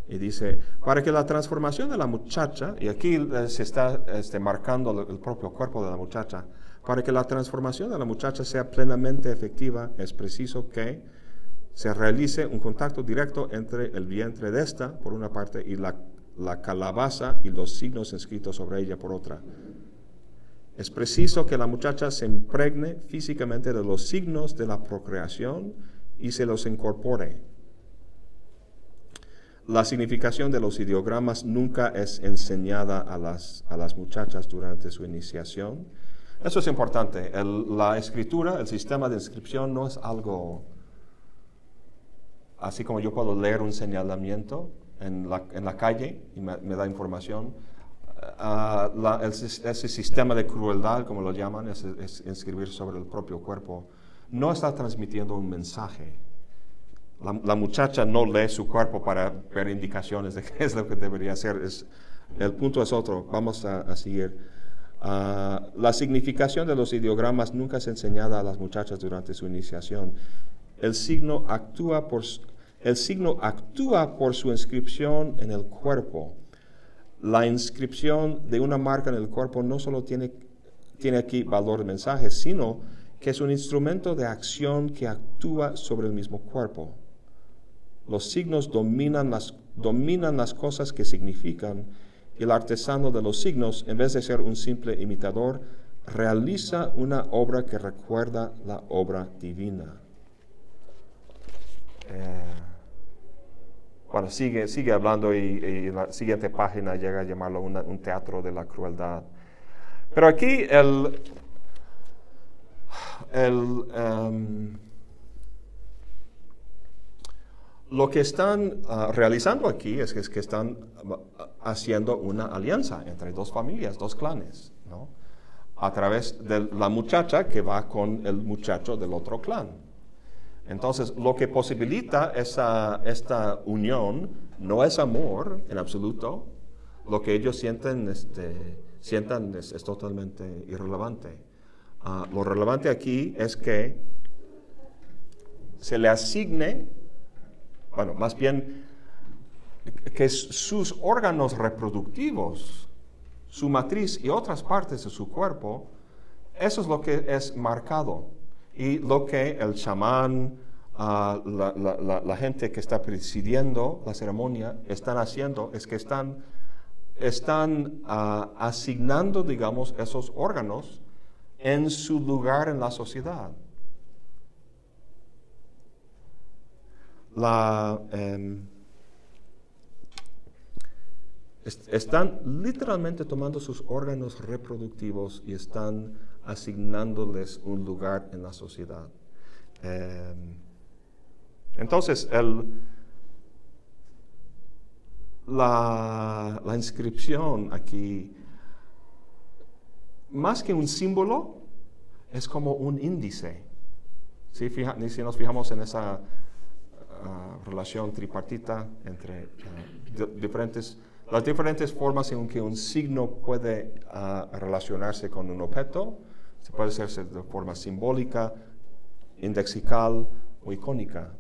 y dice, para que la transformación de la muchacha, y aquí eh, se está este, marcando el propio cuerpo de la muchacha, para que la transformación de la muchacha sea plenamente efectiva, es preciso que se realice un contacto directo entre el vientre de esta, por una parte, y la, calabaza y los signos inscritos sobre ella, por otra. Es preciso que la muchacha se impregne físicamente de los signos de la procreación y se los incorpore. La significación de los ideogramas nunca es enseñada a las, a las muchachas durante su iniciación. Eso es importante. la escritura, el sistema de inscripción no es algo así como yo puedo leer un señalamiento en la, en la calle y me, da información, uh, ese sistema de crueldad, como lo llaman, es, es, escribir sobre el propio cuerpo, no está transmitiendo un mensaje. La, muchacha no lee su cuerpo para ver indicaciones de qué es lo que debería hacer. El punto es otro. Vamos a, seguir. Uh, la significación de los ideogramas nunca es enseñada a las muchachas durante su iniciación el signo actúa por, el signo actúa por su inscripción en el cuerpo. La inscripción de una marca en el cuerpo no solo tiene, tiene aquí valor de mensaje, sino que es un instrumento de acción que actúa sobre el mismo cuerpo. Los signos dominan las, dominan las cosas que significan y el artesano de los signos, en vez de ser un simple imitador, realiza una obra que recuerda la obra divina. Eh, bueno, sigue, sigue hablando y, la siguiente página llega a llamarlo un teatro de la crueldad. Pero aquí el, el em, lo que están ah, realizando aquí es que, es que, están ah, haciendo una alianza entre dos familias, dos clanes, ¿no? a través de la muchacha que va con el muchacho del otro clan. Entonces, lo que posibilita esa, esta unión no es amor en absoluto. Lo que ellos sienten, este, sientan es, totalmente irrelevante. Ah, lo relevante aquí es que se le asigne, bueno, más bien que sus órganos reproductivos, su matriz y otras partes de su cuerpo, eso es lo que es marcado. Y lo que el chamán, ah, la, gente que está presidiendo la ceremonia están haciendo es que están, están ah, asignando, digamos, esos órganos en su lugar en la sociedad. La, em, están literalmente tomando sus órganos reproductivos y están asignándoles un lugar en la sociedad. Em, entonces, la, inscripción aquí, más que un símbolo, es como un índice. Si nos fijamos en esa ah, relación tripartita entre ah, diferentes las diferentes formas en que un signo puede ah, relacionarse con un objeto, se puede hacerse de forma simbólica, indexical o icónica.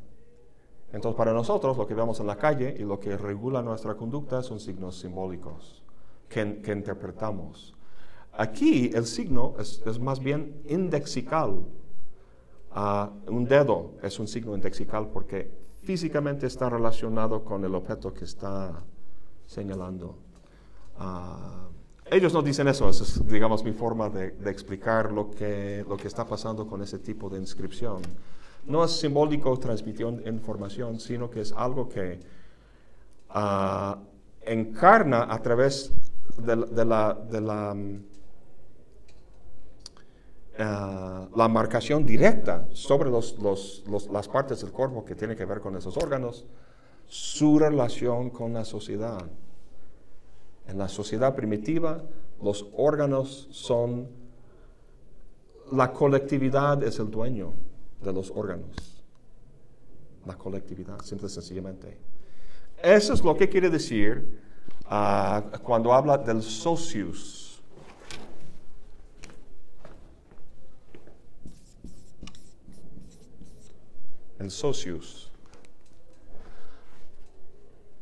Entonces, para nosotros, lo que vemos en la calle y lo que regula nuestra conducta son signos simbólicos que, interpretamos. Aquí el signo es, más bien indexical. Ah, un dedo es un signo indexical porque físicamente está relacionado con el objeto que está señalando. Ah, ellos no dicen eso, es, digamos, mi forma de, explicar lo que, lo que está pasando con ese tipo de inscripción. No es simbólico transmisión de información, sino que es algo que ah, encarna a través de, la, ah, la, marcación directa sobre los, las partes del cuerpo que tiene que ver con esos órganos, su relación con la sociedad. En la sociedad primitiva, los órganos son, la colectividad es el dueño de los órganos. La colectividad, simple y sencillamente. Eso es lo que quiere decir ah, cuando habla del socius. El socius.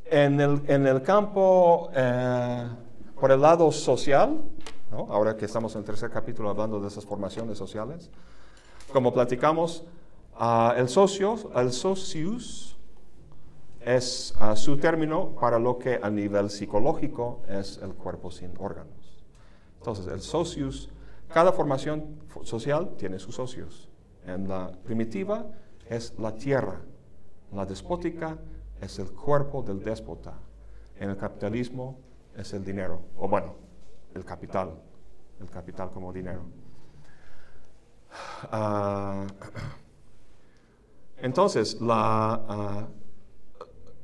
En el, campo, eh, por el lado social, ahora que estamos en el tercer capítulo hablando de esas formaciones sociales, como platicamos, ah, el socio, el socius, es ah, su término para lo que a nivel psicológico es el cuerpo sin órganos. Entonces, el socius, cada formación social tiene sus socios. En la primitiva es la tierra, la despótica es el cuerpo del déspota. En el capitalismo es el dinero, o bueno, el capital, el capital como dinero. Ah, entonces, ah,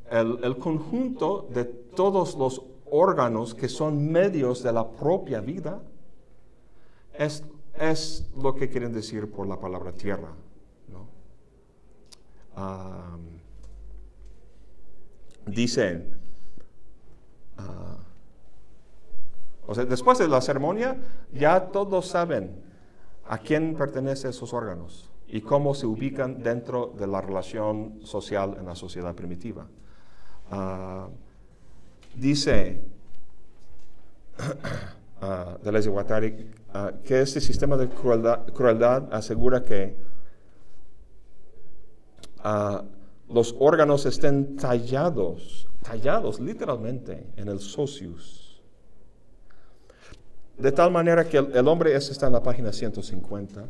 el, conjunto de todos los órganos que son medios de la propia vida es, es lo que quieren decir por la palabra tierra. ¿No? Ah, dice, ah, o sea, después de la ceremonia, ya todos saben a quién pertenecen esos órganos y cómo se ubican dentro de la relación social en la sociedad primitiva. Uh, dice uh, Deleuze Guattari que este sistema de crueldad asegura que los órganos estén tallados, tallados literalmente en el socius. De tal manera que el, hombre, ese está en la página 150.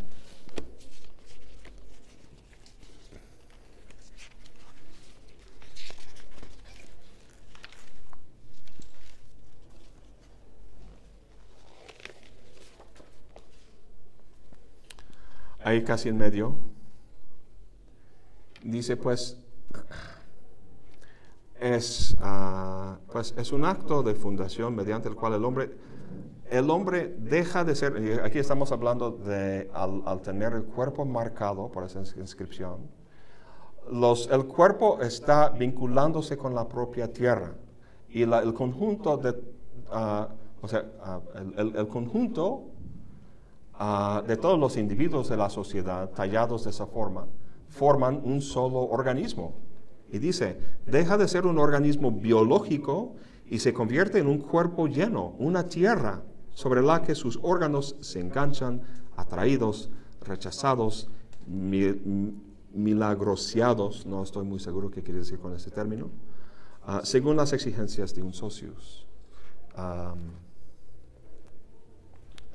Ahí casi en medio. Dice pues, es, ah, pues, es un acto de fundación mediante el cual el hombre, el hombre deja de ser, aquí estamos hablando de al, tener el cuerpo marcado por esa inscripción, los, el cuerpo está vinculándose con la propia tierra y el conjunto de, ah, o sea, ah, el, el, conjunto de todos los individuos de la sociedad tallados de esa forma forman un solo organismo. Y dice, deja de ser un organismo biológico y se convierte en un cuerpo lleno, una tierra sobre la que sus órganos se enganchan, atraídos, rechazados, milagrosiados, no estoy muy seguro qué quiere decir con ese término, ah, según las exigencias de un socius.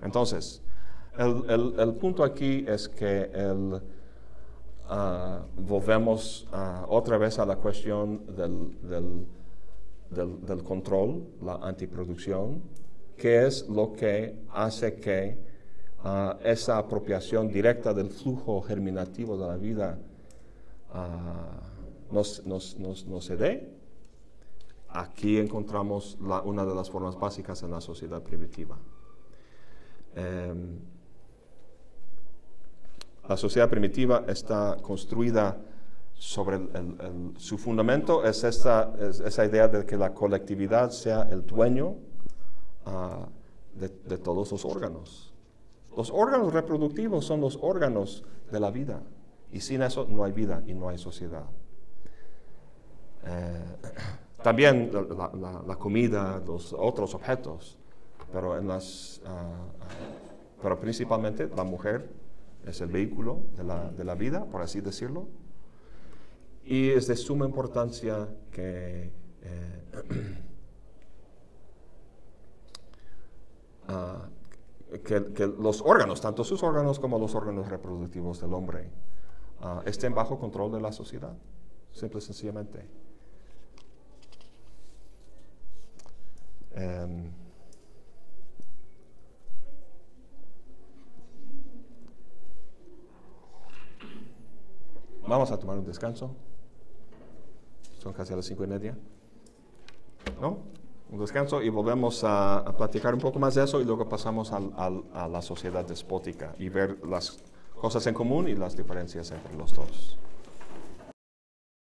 entonces, el, punto aquí es que el, ah, volvemos ah, otra vez a la cuestión del, del, control, la antiproducción, que es lo que hace que uh, esa apropiación directa del flujo germinativo de la vida uh, nos, nos, nos, nos, se dé. Aquí encontramos la, una de las formas básicas en la sociedad primitiva. Um, la sociedad primitiva está construida sobre su fundamento es esa, esa, idea de que la colectividad sea el dueño uh, de, todos los órganos. Los órganos reproductivos son los órganos de la vida y sin eso no hay vida y no hay sociedad. Eh, también la, comida, los otros objetos, pero, en las, uh, pero principalmente la mujer es el vehículo de la, de la vida, por así decirlo. Y es de suma importancia que, eh, uh, que, los órganos, tanto sus órganos como los órganos reproductivos del hombre, uh, estén bajo control de la sociedad, simple y sencillamente. Um, vamos a tomar un descanso. Son casi las cinco y media. ¿No? un descanso y volvemos a, platicar un poco más de eso y luego pasamos a la sociedad despótica y ver las cosas en común y las diferencias entre los dos.